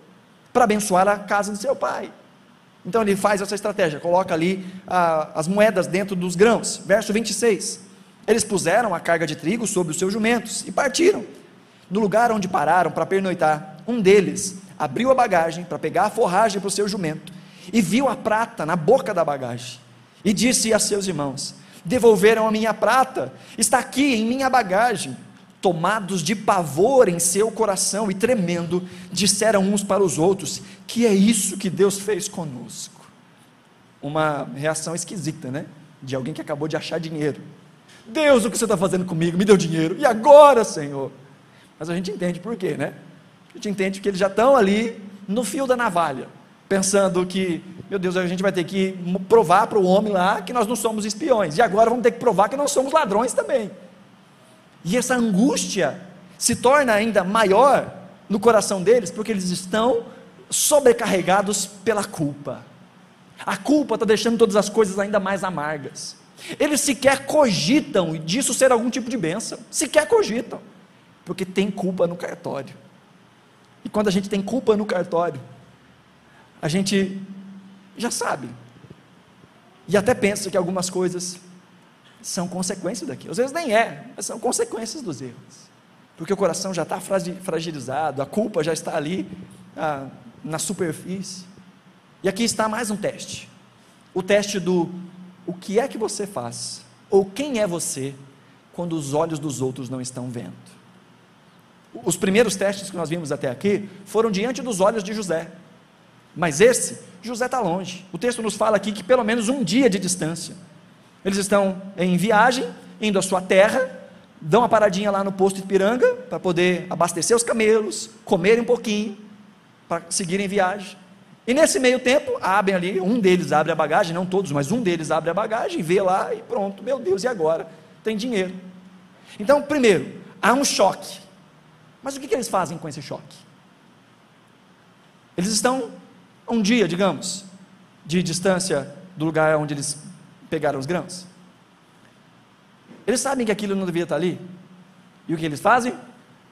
para abençoar a casa de seu pai. Então ele faz essa estratégia, coloca ali ah, as moedas dentro dos grãos. Verso 26. Eles puseram a carga de trigo sobre os seus jumentos e partiram. No lugar onde pararam para pernoitar, um deles abriu a bagagem para pegar a forragem para o seu jumento e viu a prata na boca da bagagem. E disse a seus irmãos: Devolveram a minha prata, está aqui em minha bagagem. Tomados de pavor em seu coração e tremendo, disseram uns para os outros: Que é isso que Deus fez conosco? Uma reação esquisita, né? De alguém que acabou de achar dinheiro. Deus, o que você está fazendo comigo? Me deu dinheiro. E agora, Senhor? Mas a gente entende por quê, né? A gente entende que eles já estão ali no fio da navalha, pensando que, meu Deus, a gente vai ter que provar para o homem lá que nós não somos espiões. E agora vamos ter que provar que não somos ladrões também. E essa angústia se torna ainda maior no coração deles, porque eles estão sobrecarregados pela culpa. A culpa está deixando todas as coisas ainda mais amargas. Eles sequer cogitam disso ser algum tipo de bênção, sequer cogitam, porque tem culpa no cartório. E quando a gente tem culpa no cartório, a gente já sabe, e até pensa que algumas coisas são consequências daquilo. Às vezes nem é, mas são consequências dos erros. Porque o coração já está fragilizado, a culpa já está ali ah, na superfície. E aqui está mais um teste: o teste do o que é que você faz, ou quem é você, quando os olhos dos outros não estão vendo. Os primeiros testes que nós vimos até aqui foram diante dos olhos de José, mas esse, José está longe. O texto nos fala aqui que pelo menos um dia de distância. Eles estão em viagem, indo à sua terra, dão uma paradinha lá no posto de Piranga para poder abastecer os camelos, comerem um pouquinho, para seguirem viagem. E nesse meio tempo, abrem ali, um deles abre a bagagem, não todos, mas um deles abre a bagagem, vê lá e pronto, meu Deus, e agora? Tem dinheiro. Então, primeiro, há um choque. Mas o que, que eles fazem com esse choque? Eles estão um dia, digamos, de distância do lugar onde eles pegaram os grãos. Eles sabem que aquilo não devia estar ali. E o que eles fazem?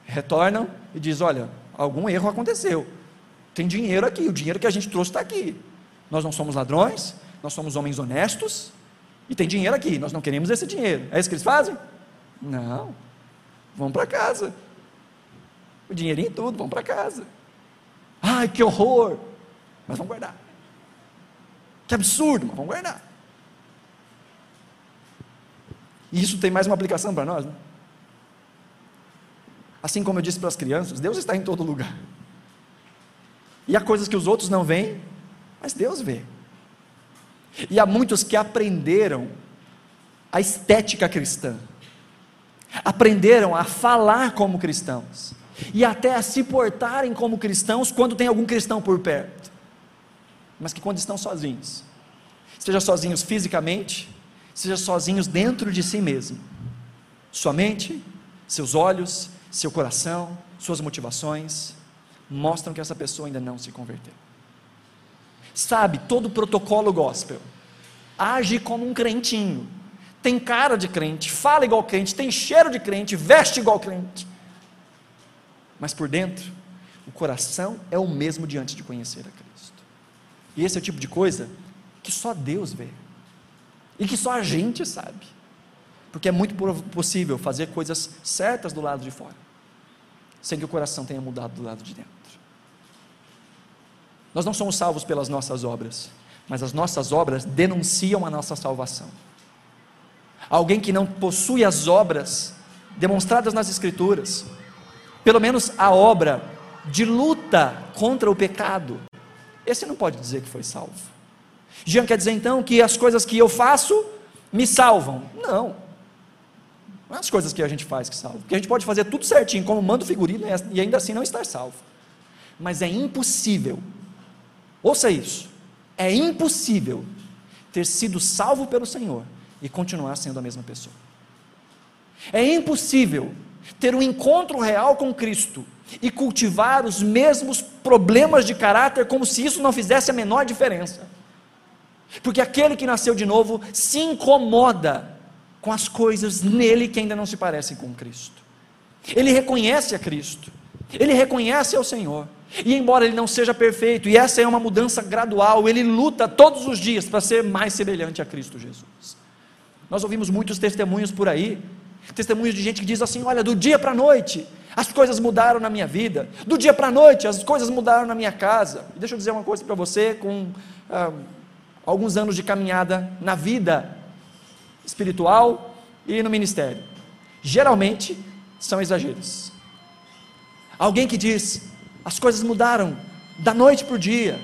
Retornam e dizem: olha, algum erro aconteceu tem dinheiro aqui, o dinheiro que a gente trouxe está aqui. Nós não somos ladrões, nós somos homens honestos, e tem dinheiro aqui, nós não queremos esse dinheiro. É isso que eles fazem? Não. Vão para casa. O dinheirinho tudo, vão para casa. Ai, que horror! Mas vamos guardar. Que absurdo, mas vamos guardar. E isso tem mais uma aplicação para nós, né? Assim como eu disse para as crianças, Deus está em todo lugar. E há coisas que os outros não veem, mas Deus vê. E há muitos que aprenderam a estética cristã, aprenderam a falar como cristãos, e até a se portarem como cristãos quando tem algum cristão por perto, mas que quando estão sozinhos, seja sozinhos fisicamente, seja sozinhos dentro de si mesmo, sua mente, seus olhos, seu coração, suas motivações, mostram que essa pessoa ainda não se converteu. Sabe, todo protocolo gospel age como um crentinho, tem cara de crente, fala igual crente, tem cheiro de crente, veste igual crente, mas por dentro, o coração é o mesmo diante de conhecer a Cristo. E esse é o tipo de coisa que só Deus vê, e que só a gente sabe, porque é muito possível fazer coisas certas do lado de fora, sem que o coração tenha mudado do lado de dentro. Nós não somos salvos pelas nossas obras, mas as nossas obras denunciam a nossa salvação. Alguém que não possui as obras demonstradas nas Escrituras, pelo menos a obra de luta contra o pecado, esse não pode dizer que foi salvo. Jean quer dizer então que as coisas que eu faço me salvam? Não. Não é as coisas que a gente faz que salvam. Porque a gente pode fazer tudo certinho, como manda o figurino, e ainda assim não estar salvo. Mas é impossível Ouça isso. É impossível ter sido salvo pelo Senhor e continuar sendo a mesma pessoa. É impossível ter um encontro real com Cristo e cultivar os mesmos problemas de caráter como se isso não fizesse a menor diferença. Porque aquele que nasceu de novo se incomoda com as coisas nele que ainda não se parecem com Cristo. Ele reconhece a Cristo, ele reconhece ao Senhor. E embora ele não seja perfeito, e essa é uma mudança gradual, ele luta todos os dias para ser mais semelhante a Cristo Jesus. Nós ouvimos muitos testemunhos por aí, testemunhos de gente que diz assim: olha, do dia para a noite, as coisas mudaram na minha vida, do dia para a noite, as coisas mudaram na minha casa. E deixa eu dizer uma coisa para você, com ah, alguns anos de caminhada na vida espiritual e no ministério. Geralmente são exageros. Alguém que diz, as coisas mudaram da noite para o dia.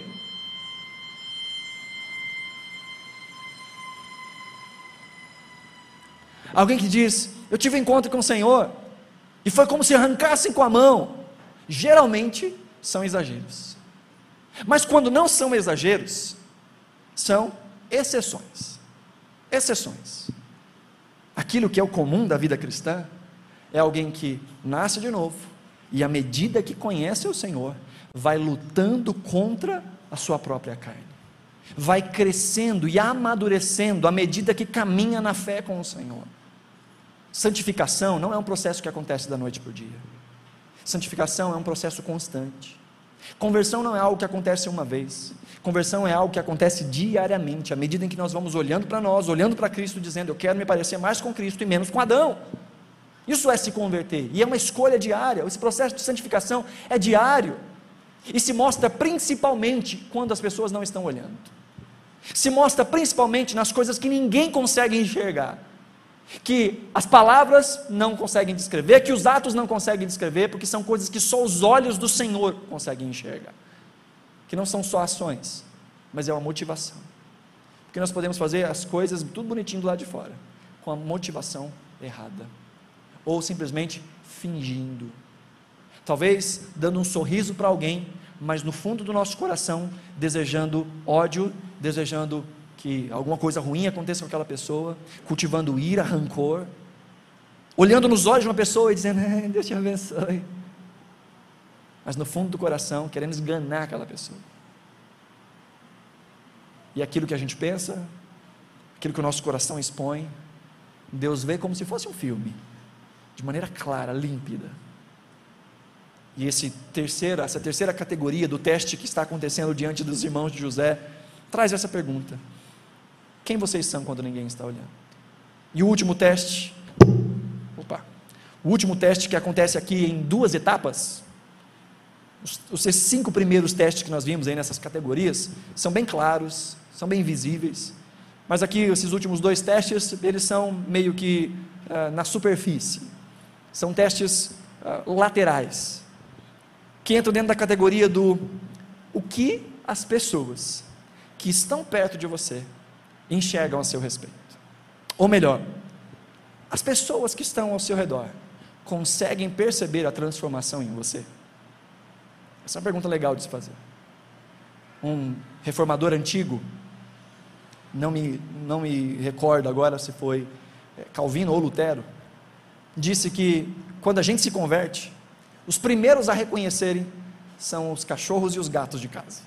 Alguém que diz, eu tive um encontro com o Senhor, e foi como se arrancassem com a mão. Geralmente são exageros. Mas quando não são exageros, são exceções. Exceções. Aquilo que é o comum da vida cristã é alguém que nasce de novo e, à medida que conhece o Senhor, vai lutando contra a sua própria carne, vai crescendo e amadurecendo à medida que caminha na fé com o Senhor. Santificação não é um processo que acontece da noite para o dia. Santificação é um processo constante. Conversão não é algo que acontece uma vez. Conversão é algo que acontece diariamente, à medida em que nós vamos olhando para nós, olhando para Cristo, dizendo: Eu quero me parecer mais com Cristo e menos com Adão. Isso é se converter, e é uma escolha diária. Esse processo de santificação é diário e se mostra principalmente quando as pessoas não estão olhando. Se mostra principalmente nas coisas que ninguém consegue enxergar que as palavras não conseguem descrever, que os atos não conseguem descrever, porque são coisas que só os olhos do Senhor conseguem enxergar. Que não são só ações, mas é uma motivação. Porque nós podemos fazer as coisas tudo bonitinho do lado de fora, com a motivação errada, ou simplesmente fingindo. Talvez dando um sorriso para alguém, mas no fundo do nosso coração desejando ódio, desejando que alguma coisa ruim aconteça com aquela pessoa, cultivando ira, rancor, olhando nos olhos de uma pessoa e dizendo, Deus te abençoe, mas no fundo do coração querendo esganar aquela pessoa. E aquilo que a gente pensa, aquilo que o nosso coração expõe, Deus vê como se fosse um filme, de maneira clara, límpida. E esse terceira, essa terceira categoria do teste que está acontecendo diante dos irmãos de José traz essa pergunta: quem vocês são quando ninguém está olhando? E o último teste, opa, o último teste que acontece aqui em duas etapas, os, os cinco primeiros testes que nós vimos aí nessas categorias são bem claros, são bem visíveis, mas aqui esses últimos dois testes, eles são meio que uh, na superfície, são testes uh, laterais, que entram dentro da categoria do o que as pessoas que estão perto de você enxergam a seu respeito. Ou melhor, as pessoas que estão ao seu redor conseguem perceber a transformação em você? Essa é uma pergunta legal de se fazer. Um reformador antigo, não me, não me recordo agora se foi é, Calvino ou Lutero, disse que quando a gente se converte, os primeiros a reconhecerem são os cachorros e os gatos de casa.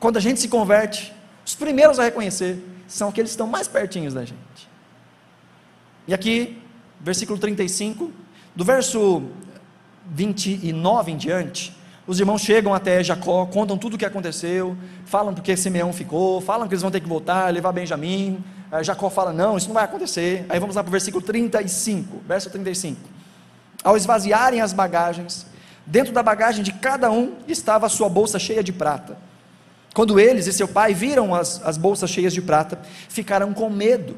Quando a gente se converte, os primeiros a reconhecer são aqueles que estão mais pertinhos da gente. E aqui, versículo 35, do verso 29 em diante, os irmãos chegam até Jacó, contam tudo o que aconteceu, falam porque Simeão ficou, falam que eles vão ter que voltar, levar Benjamim. Jacó fala: Não, isso não vai acontecer. Aí vamos lá para o versículo 35, verso 35. Ao esvaziarem as bagagens, dentro da bagagem de cada um estava a sua bolsa cheia de prata quando eles e seu pai viram as, as bolsas cheias de prata, ficaram com medo.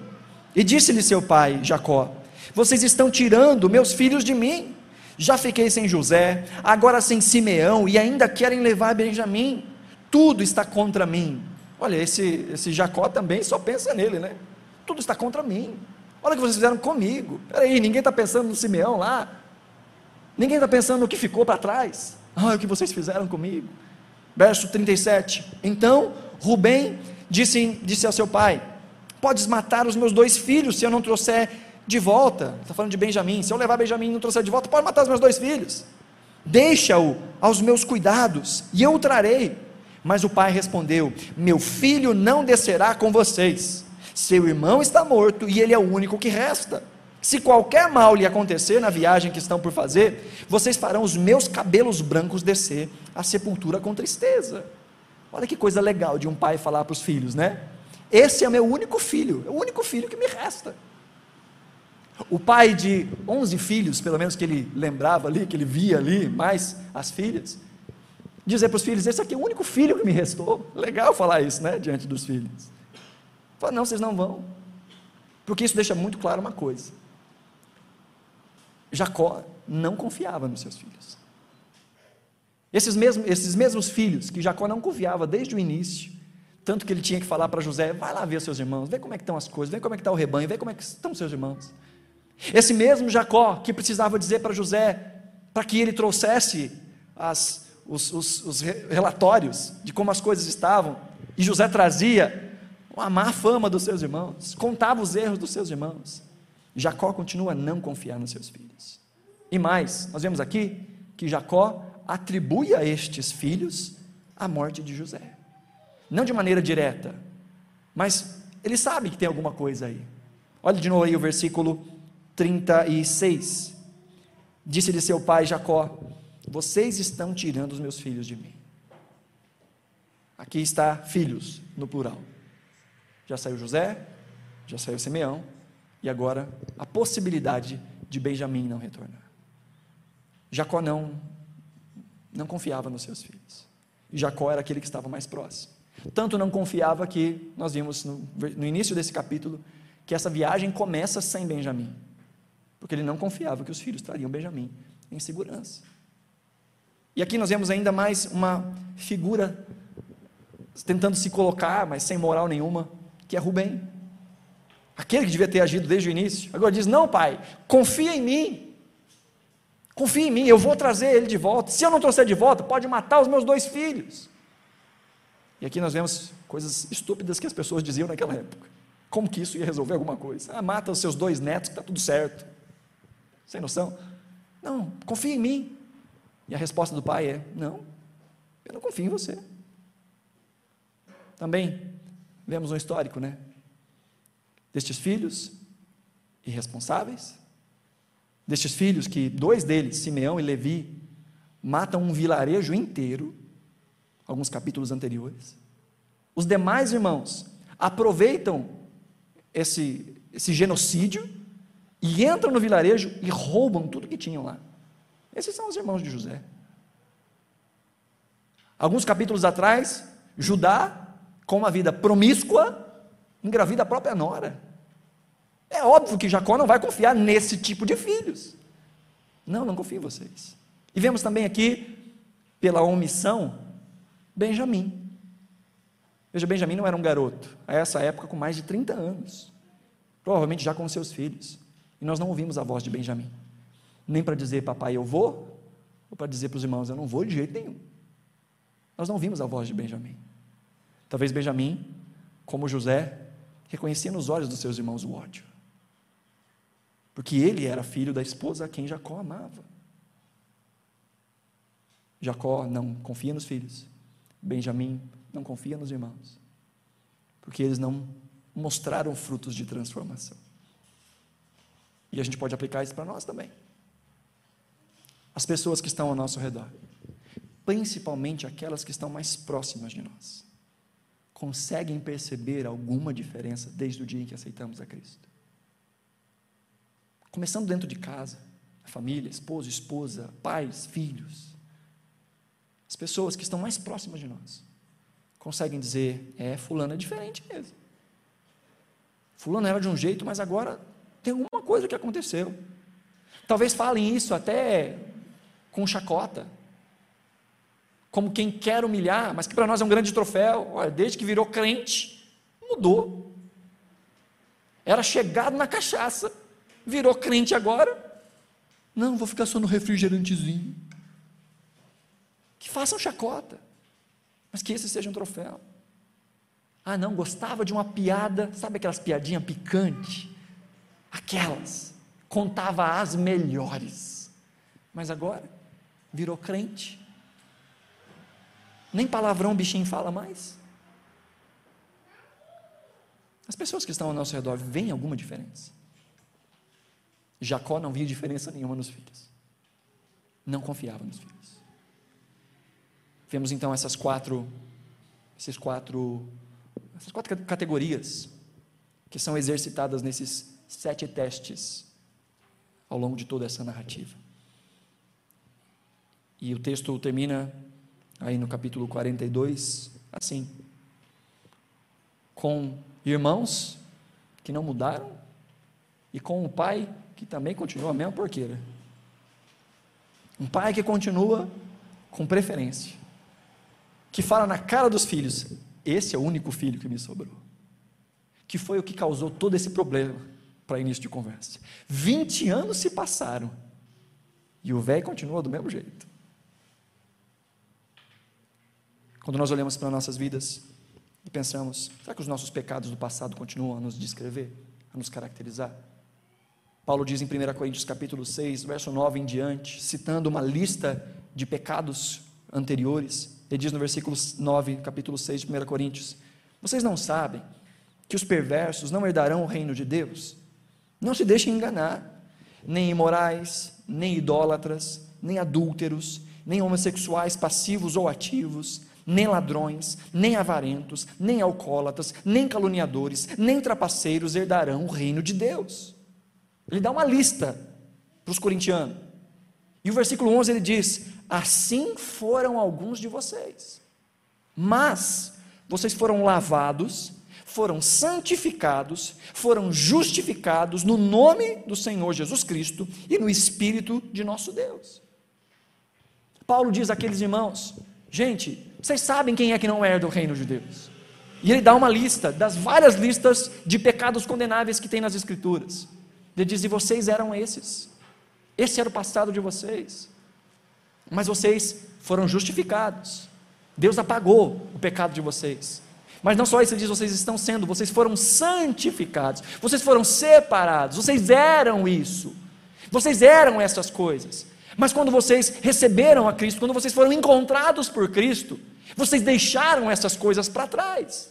E disse-lhe seu pai, Jacó: Vocês estão tirando meus filhos de mim. Já fiquei sem José, agora sem Simeão, e ainda querem levar Benjamim. Tudo está contra mim. Olha, esse, esse Jacó também só pensa nele, né? Tudo está contra mim. Olha o que vocês fizeram comigo. Peraí, ninguém está pensando no Simeão lá. Ninguém está pensando no que ficou para trás. Olha o que vocês fizeram comigo. Verso 37. Então Rubem disse, disse ao seu pai: Podes matar os meus dois filhos se eu não trouxer de volta. Está falando de Benjamim. Se eu levar Benjamim e não trouxer de volta, pode matar os meus dois filhos. Deixa-o aos meus cuidados e eu o trarei. Mas o pai respondeu: Meu filho não descerá com vocês. Seu irmão está morto e ele é o único que resta. Se qualquer mal lhe acontecer na viagem que estão por fazer, vocês farão os meus cabelos brancos descer à sepultura com tristeza. Olha que coisa legal de um pai falar para os filhos, né? Esse é meu único filho, é o único filho que me resta. O pai de 11 filhos, pelo menos que ele lembrava ali, que ele via ali, mais as filhas, dizer para os filhos: Esse aqui é o único filho que me restou. Legal falar isso, né? Diante dos filhos. Fala, não, vocês não vão. Porque isso deixa muito claro uma coisa: Jacó não confiava nos seus filhos. Esses mesmos, esses mesmos filhos que Jacó não confiava desde o início, tanto que ele tinha que falar para José: vai lá ver seus irmãos, vê como é que estão as coisas, vê como é que está o rebanho, vê como é que estão seus irmãos. Esse mesmo Jacó que precisava dizer para José, para que ele trouxesse as, os, os, os relatórios de como as coisas estavam, e José trazia uma má fama dos seus irmãos, contava os erros dos seus irmãos. Jacó continua a não confiar nos seus filhos. E mais, nós vemos aqui que Jacó atribui a estes filhos a morte de José. Não de maneira direta, mas ele sabe que tem alguma coisa aí. Olha de novo aí o versículo 36. Disse-lhe seu pai Jacó: Vocês estão tirando os meus filhos de mim. Aqui está filhos, no plural. Já saiu José, já saiu Simeão, e agora a possibilidade de Benjamim não retornar. Jacó não não confiava nos seus filhos. E Jacó era aquele que estava mais próximo. Tanto não confiava que nós vimos no, no início desse capítulo que essa viagem começa sem Benjamim, porque ele não confiava que os filhos trariam Benjamim em segurança. E aqui nós vemos ainda mais uma figura tentando se colocar, mas sem moral nenhuma, que é Rubem. Aquele que devia ter agido desde o início. Agora diz: Não, pai, confia em mim. Confia em mim, eu vou trazer ele de volta. Se eu não trouxer de volta, pode matar os meus dois filhos. E aqui nós vemos coisas estúpidas que as pessoas diziam naquela época. Como que isso ia resolver alguma coisa? Ah, mata os seus dois netos, que está tudo certo. Sem noção? Não, confia em mim. E a resposta do pai é: Não, eu não confio em você. Também vemos um histórico, né? destes filhos irresponsáveis, destes filhos que dois deles, Simeão e Levi, matam um vilarejo inteiro, alguns capítulos anteriores. Os demais irmãos aproveitam esse, esse genocídio e entram no vilarejo e roubam tudo que tinham lá. Esses são os irmãos de José. Alguns capítulos atrás, Judá, com uma vida promíscua, engravida a própria nora. É óbvio que Jacó não vai confiar nesse tipo de filhos. Não, não confio em vocês. E vemos também aqui, pela omissão, Benjamim. Veja, Benjamim não era um garoto, a essa época com mais de 30 anos, provavelmente já com seus filhos. E nós não ouvimos a voz de Benjamim, nem para dizer, papai, eu vou, ou para dizer para os irmãos, eu não vou de jeito nenhum. Nós não ouvimos a voz de Benjamim. Talvez Benjamim, como José, reconhecia nos olhos dos seus irmãos o ódio. Porque ele era filho da esposa a quem Jacó amava. Jacó não confia nos filhos. Benjamim não confia nos irmãos. Porque eles não mostraram frutos de transformação. E a gente pode aplicar isso para nós também. As pessoas que estão ao nosso redor, principalmente aquelas que estão mais próximas de nós, conseguem perceber alguma diferença desde o dia em que aceitamos a Cristo? Começando dentro de casa, a família, esposo, esposa, pais, filhos. As pessoas que estão mais próximas de nós conseguem dizer: é, Fulano é diferente mesmo. Fulano era de um jeito, mas agora tem alguma coisa que aconteceu. Talvez falem isso até com chacota como quem quer humilhar, mas que para nós é um grande troféu. Olha, desde que virou crente, mudou. Era chegado na cachaça, virou crente agora. Não, vou ficar só no refrigerantezinho. Que façam chacota. Mas que esse seja um troféu. Ah, não, gostava de uma piada, sabe aquelas piadinhas picantes? Aquelas. Contava as melhores. Mas agora virou crente. Nem palavrão bichinho fala mais. As pessoas que estão ao nosso redor veem alguma diferença? Jacó não via diferença nenhuma nos filhos. Não confiava nos filhos. Vemos então essas quatro, esses quatro, essas quatro categorias que são exercitadas nesses sete testes ao longo de toda essa narrativa. E o texto termina aí no capítulo 42 assim: com irmãos que não mudaram e com um pai que também continua a mesma porqueira. Um pai que continua com preferência, que fala na cara dos filhos: esse é o único filho que me sobrou. Que foi o que causou todo esse problema para início de conversa. 20 anos se passaram e o velho continua do mesmo jeito. Quando nós olhamos para nossas vidas e pensamos, será que os nossos pecados do passado continuam a nos descrever, a nos caracterizar? Paulo diz em 1 Coríntios capítulo 6, verso 9 em diante, citando uma lista de pecados anteriores, ele diz no versículo 9, capítulo 6 de 1 Coríntios: Vocês não sabem que os perversos não herdarão o reino de Deus? Não se deixem enganar, nem imorais, nem idólatras, nem adúlteros, nem homossexuais passivos ou ativos, nem ladrões, nem avarentos, nem alcoólatras, nem caluniadores, nem trapaceiros herdarão o reino de Deus. Ele dá uma lista para os corintianos. E o versículo 11 ele diz: Assim foram alguns de vocês, mas vocês foram lavados, foram santificados, foram justificados no nome do Senhor Jesus Cristo e no Espírito de nosso Deus. Paulo diz àqueles irmãos: Gente, vocês sabem quem é que não herda o reino de Deus. E ele dá uma lista das várias listas de pecados condenáveis que tem nas Escrituras. Ele diz: e vocês eram esses. Esse era o passado de vocês. Mas vocês foram justificados. Deus apagou o pecado de vocês. Mas não só isso, ele diz: vocês estão sendo, vocês foram santificados, vocês foram separados, vocês eram isso, vocês eram essas coisas. Mas quando vocês receberam a Cristo, quando vocês foram encontrados por Cristo, vocês deixaram essas coisas para trás.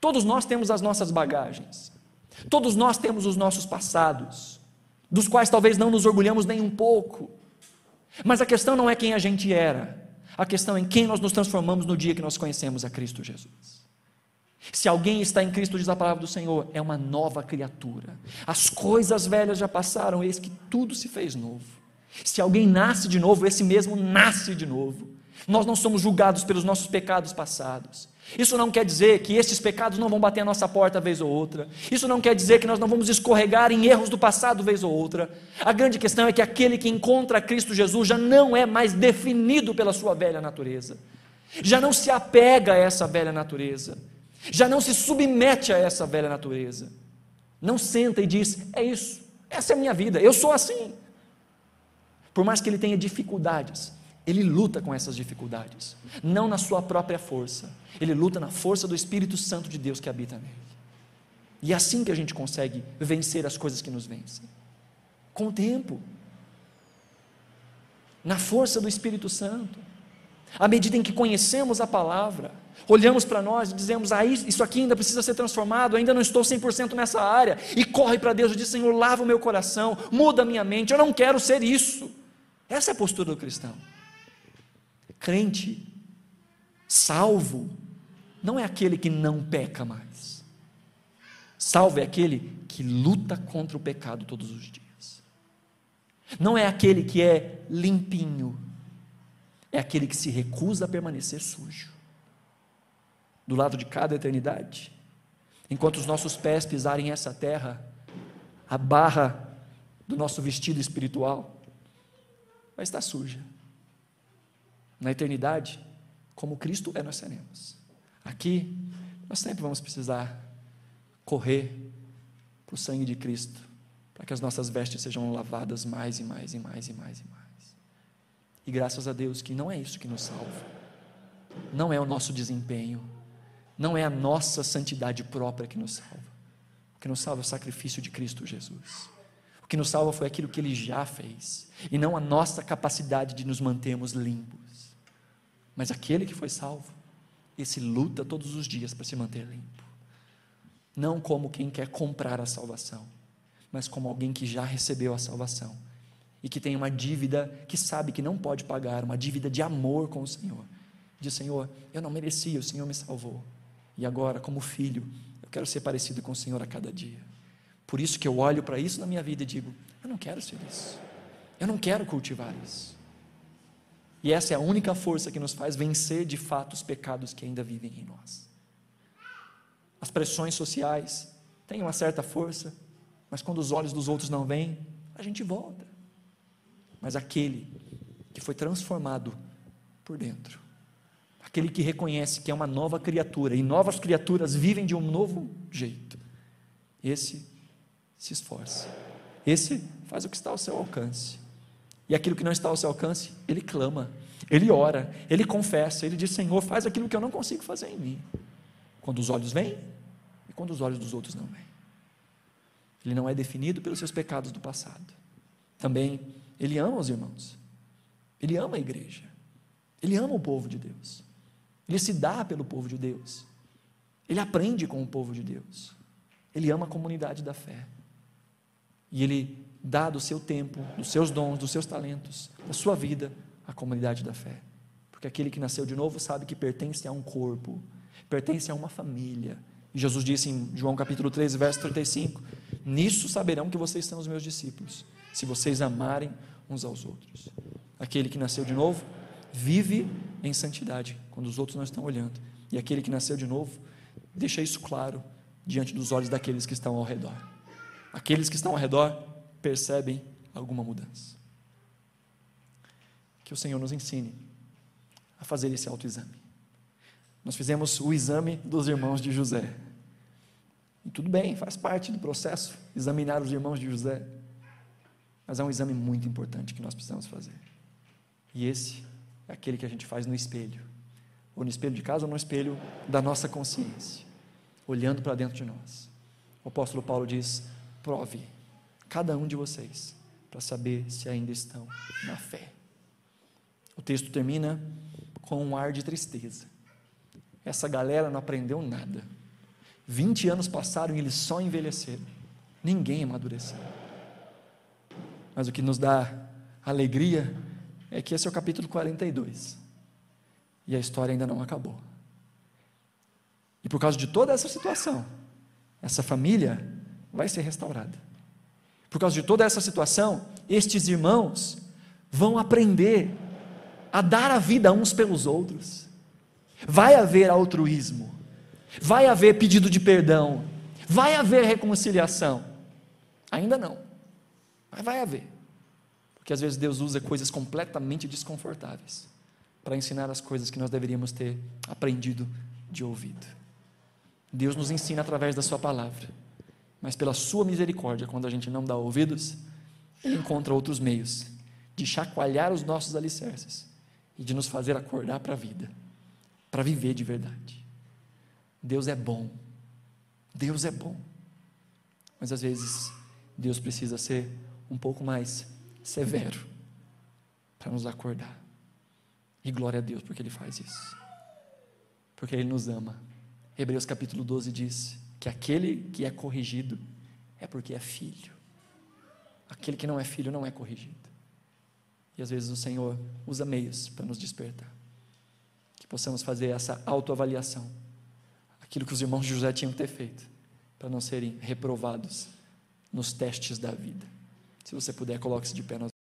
Todos nós temos as nossas bagagens. Todos nós temos os nossos passados, dos quais talvez não nos orgulhamos nem um pouco. Mas a questão não é quem a gente era, a questão é em quem nós nos transformamos no dia que nós conhecemos a Cristo Jesus. Se alguém está em Cristo, diz a palavra do Senhor, é uma nova criatura. As coisas velhas já passaram, eis que tudo se fez novo. Se alguém nasce de novo, esse mesmo nasce de novo. Nós não somos julgados pelos nossos pecados passados. Isso não quer dizer que esses pecados não vão bater a nossa porta vez ou outra. Isso não quer dizer que nós não vamos escorregar em erros do passado vez ou outra. A grande questão é que aquele que encontra Cristo Jesus já não é mais definido pela sua velha natureza. Já não se apega a essa velha natureza. Já não se submete a essa velha natureza. Não senta e diz: "É isso. Essa é a minha vida. Eu sou assim." Por mais que ele tenha dificuldades, ele luta com essas dificuldades, não na sua própria força, ele luta na força do Espírito Santo de Deus que habita nele. E é assim que a gente consegue vencer as coisas que nos vencem com o tempo, na força do Espírito Santo. À medida em que conhecemos a palavra, olhamos para nós e dizemos: ah, isso aqui ainda precisa ser transformado, ainda não estou 100% nessa área, e corre para Deus e diz: Senhor, lava o meu coração, muda a minha mente, eu não quero ser isso. Essa é a postura do cristão crente, salvo, não é aquele que não peca mais. Salvo é aquele que luta contra o pecado todos os dias. Não é aquele que é limpinho, é aquele que se recusa a permanecer sujo. Do lado de cada eternidade, enquanto os nossos pés pisarem essa terra, a barra do nosso vestido espiritual vai estar suja na eternidade, como Cristo é, nós seremos. Aqui, nós sempre vamos precisar correr para o sangue de Cristo, para que as nossas vestes sejam lavadas mais e mais e mais e mais e mais. E graças a Deus que não é isso que nos salva. não é o nosso desempenho, não é a nossa santidade própria que nos salva. O que nos salva é o sacrifício de Cristo Jesus. O que nos salva foi aquilo que Ele já fez, e não a nossa capacidade de nos mantermos limpos. Mas aquele que foi salvo, esse luta todos os dias para se manter limpo. Não como quem quer comprar a salvação, mas como alguém que já recebeu a salvação e que tem uma dívida que sabe que não pode pagar, uma dívida de amor com o Senhor. Diz: Senhor, eu não merecia, o Senhor me salvou. E agora, como filho, eu quero ser parecido com o Senhor a cada dia. Por isso que eu olho para isso na minha vida e digo: eu não quero ser isso. Eu não quero cultivar isso. E essa é a única força que nos faz vencer de fato os pecados que ainda vivem em nós. As pressões sociais têm uma certa força, mas quando os olhos dos outros não vêm, a gente volta. Mas aquele que foi transformado por dentro, aquele que reconhece que é uma nova criatura e novas criaturas vivem de um novo jeito, esse se esforça. Esse faz o que está ao seu alcance. E aquilo que não está ao seu alcance, ele clama, ele ora, ele confessa, ele diz: Senhor, faz aquilo que eu não consigo fazer em mim. Quando os olhos vêm e quando os olhos dos outros não vêm. Ele não é definido pelos seus pecados do passado. Também ele ama os irmãos. Ele ama a igreja. Ele ama o povo de Deus. Ele se dá pelo povo de Deus. Ele aprende com o povo de Deus. Ele ama a comunidade da fé. E ele dá do seu tempo, dos seus dons, dos seus talentos, da sua vida à comunidade da fé. Porque aquele que nasceu de novo sabe que pertence a um corpo, pertence a uma família. E Jesus disse em João capítulo 13, verso 35: Nisso saberão que vocês são os meus discípulos, se vocês amarem uns aos outros. Aquele que nasceu de novo vive em santidade quando os outros não estão olhando. E aquele que nasceu de novo deixa isso claro diante dos olhos daqueles que estão ao redor. Aqueles que estão ao redor percebem alguma mudança. Que o Senhor nos ensine a fazer esse autoexame. Nós fizemos o exame dos irmãos de José. E tudo bem, faz parte do processo examinar os irmãos de José. Mas é um exame muito importante que nós precisamos fazer. E esse é aquele que a gente faz no espelho. Ou no espelho de casa ou no espelho da nossa consciência. Olhando para dentro de nós. O apóstolo Paulo diz: prove cada um de vocês para saber se ainda estão na fé. O texto termina com um ar de tristeza. Essa galera não aprendeu nada. 20 anos passaram e eles só envelheceram. Ninguém amadureceu. Mas o que nos dá alegria é que esse é o capítulo 42. E a história ainda não acabou. E por causa de toda essa situação, essa família vai ser restaurada. Por causa de toda essa situação, estes irmãos vão aprender a dar a vida uns pelos outros. Vai haver altruísmo, vai haver pedido de perdão, vai haver reconciliação. Ainda não, mas vai haver. Porque às vezes Deus usa coisas completamente desconfortáveis para ensinar as coisas que nós deveríamos ter aprendido de ouvido. Deus nos ensina através da Sua palavra, mas pela Sua misericórdia, quando a gente não dá ouvidos, Ele encontra outros meios de chacoalhar os nossos alicerces e de nos fazer acordar para a vida para viver de verdade. Deus é bom. Deus é bom. Mas às vezes Deus precisa ser um pouco mais severo para nos acordar. E glória a Deus porque Ele faz isso. Porque Ele nos ama. Hebreus capítulo 12 diz que aquele que é corrigido é porque é filho. Aquele que não é filho não é corrigido. E às vezes o Senhor usa meios para nos despertar que possamos fazer essa autoavaliação, aquilo que os irmãos de José tinham que ter feito, para não serem reprovados nos testes da vida. Se você puder, coloque-se de pé. Nós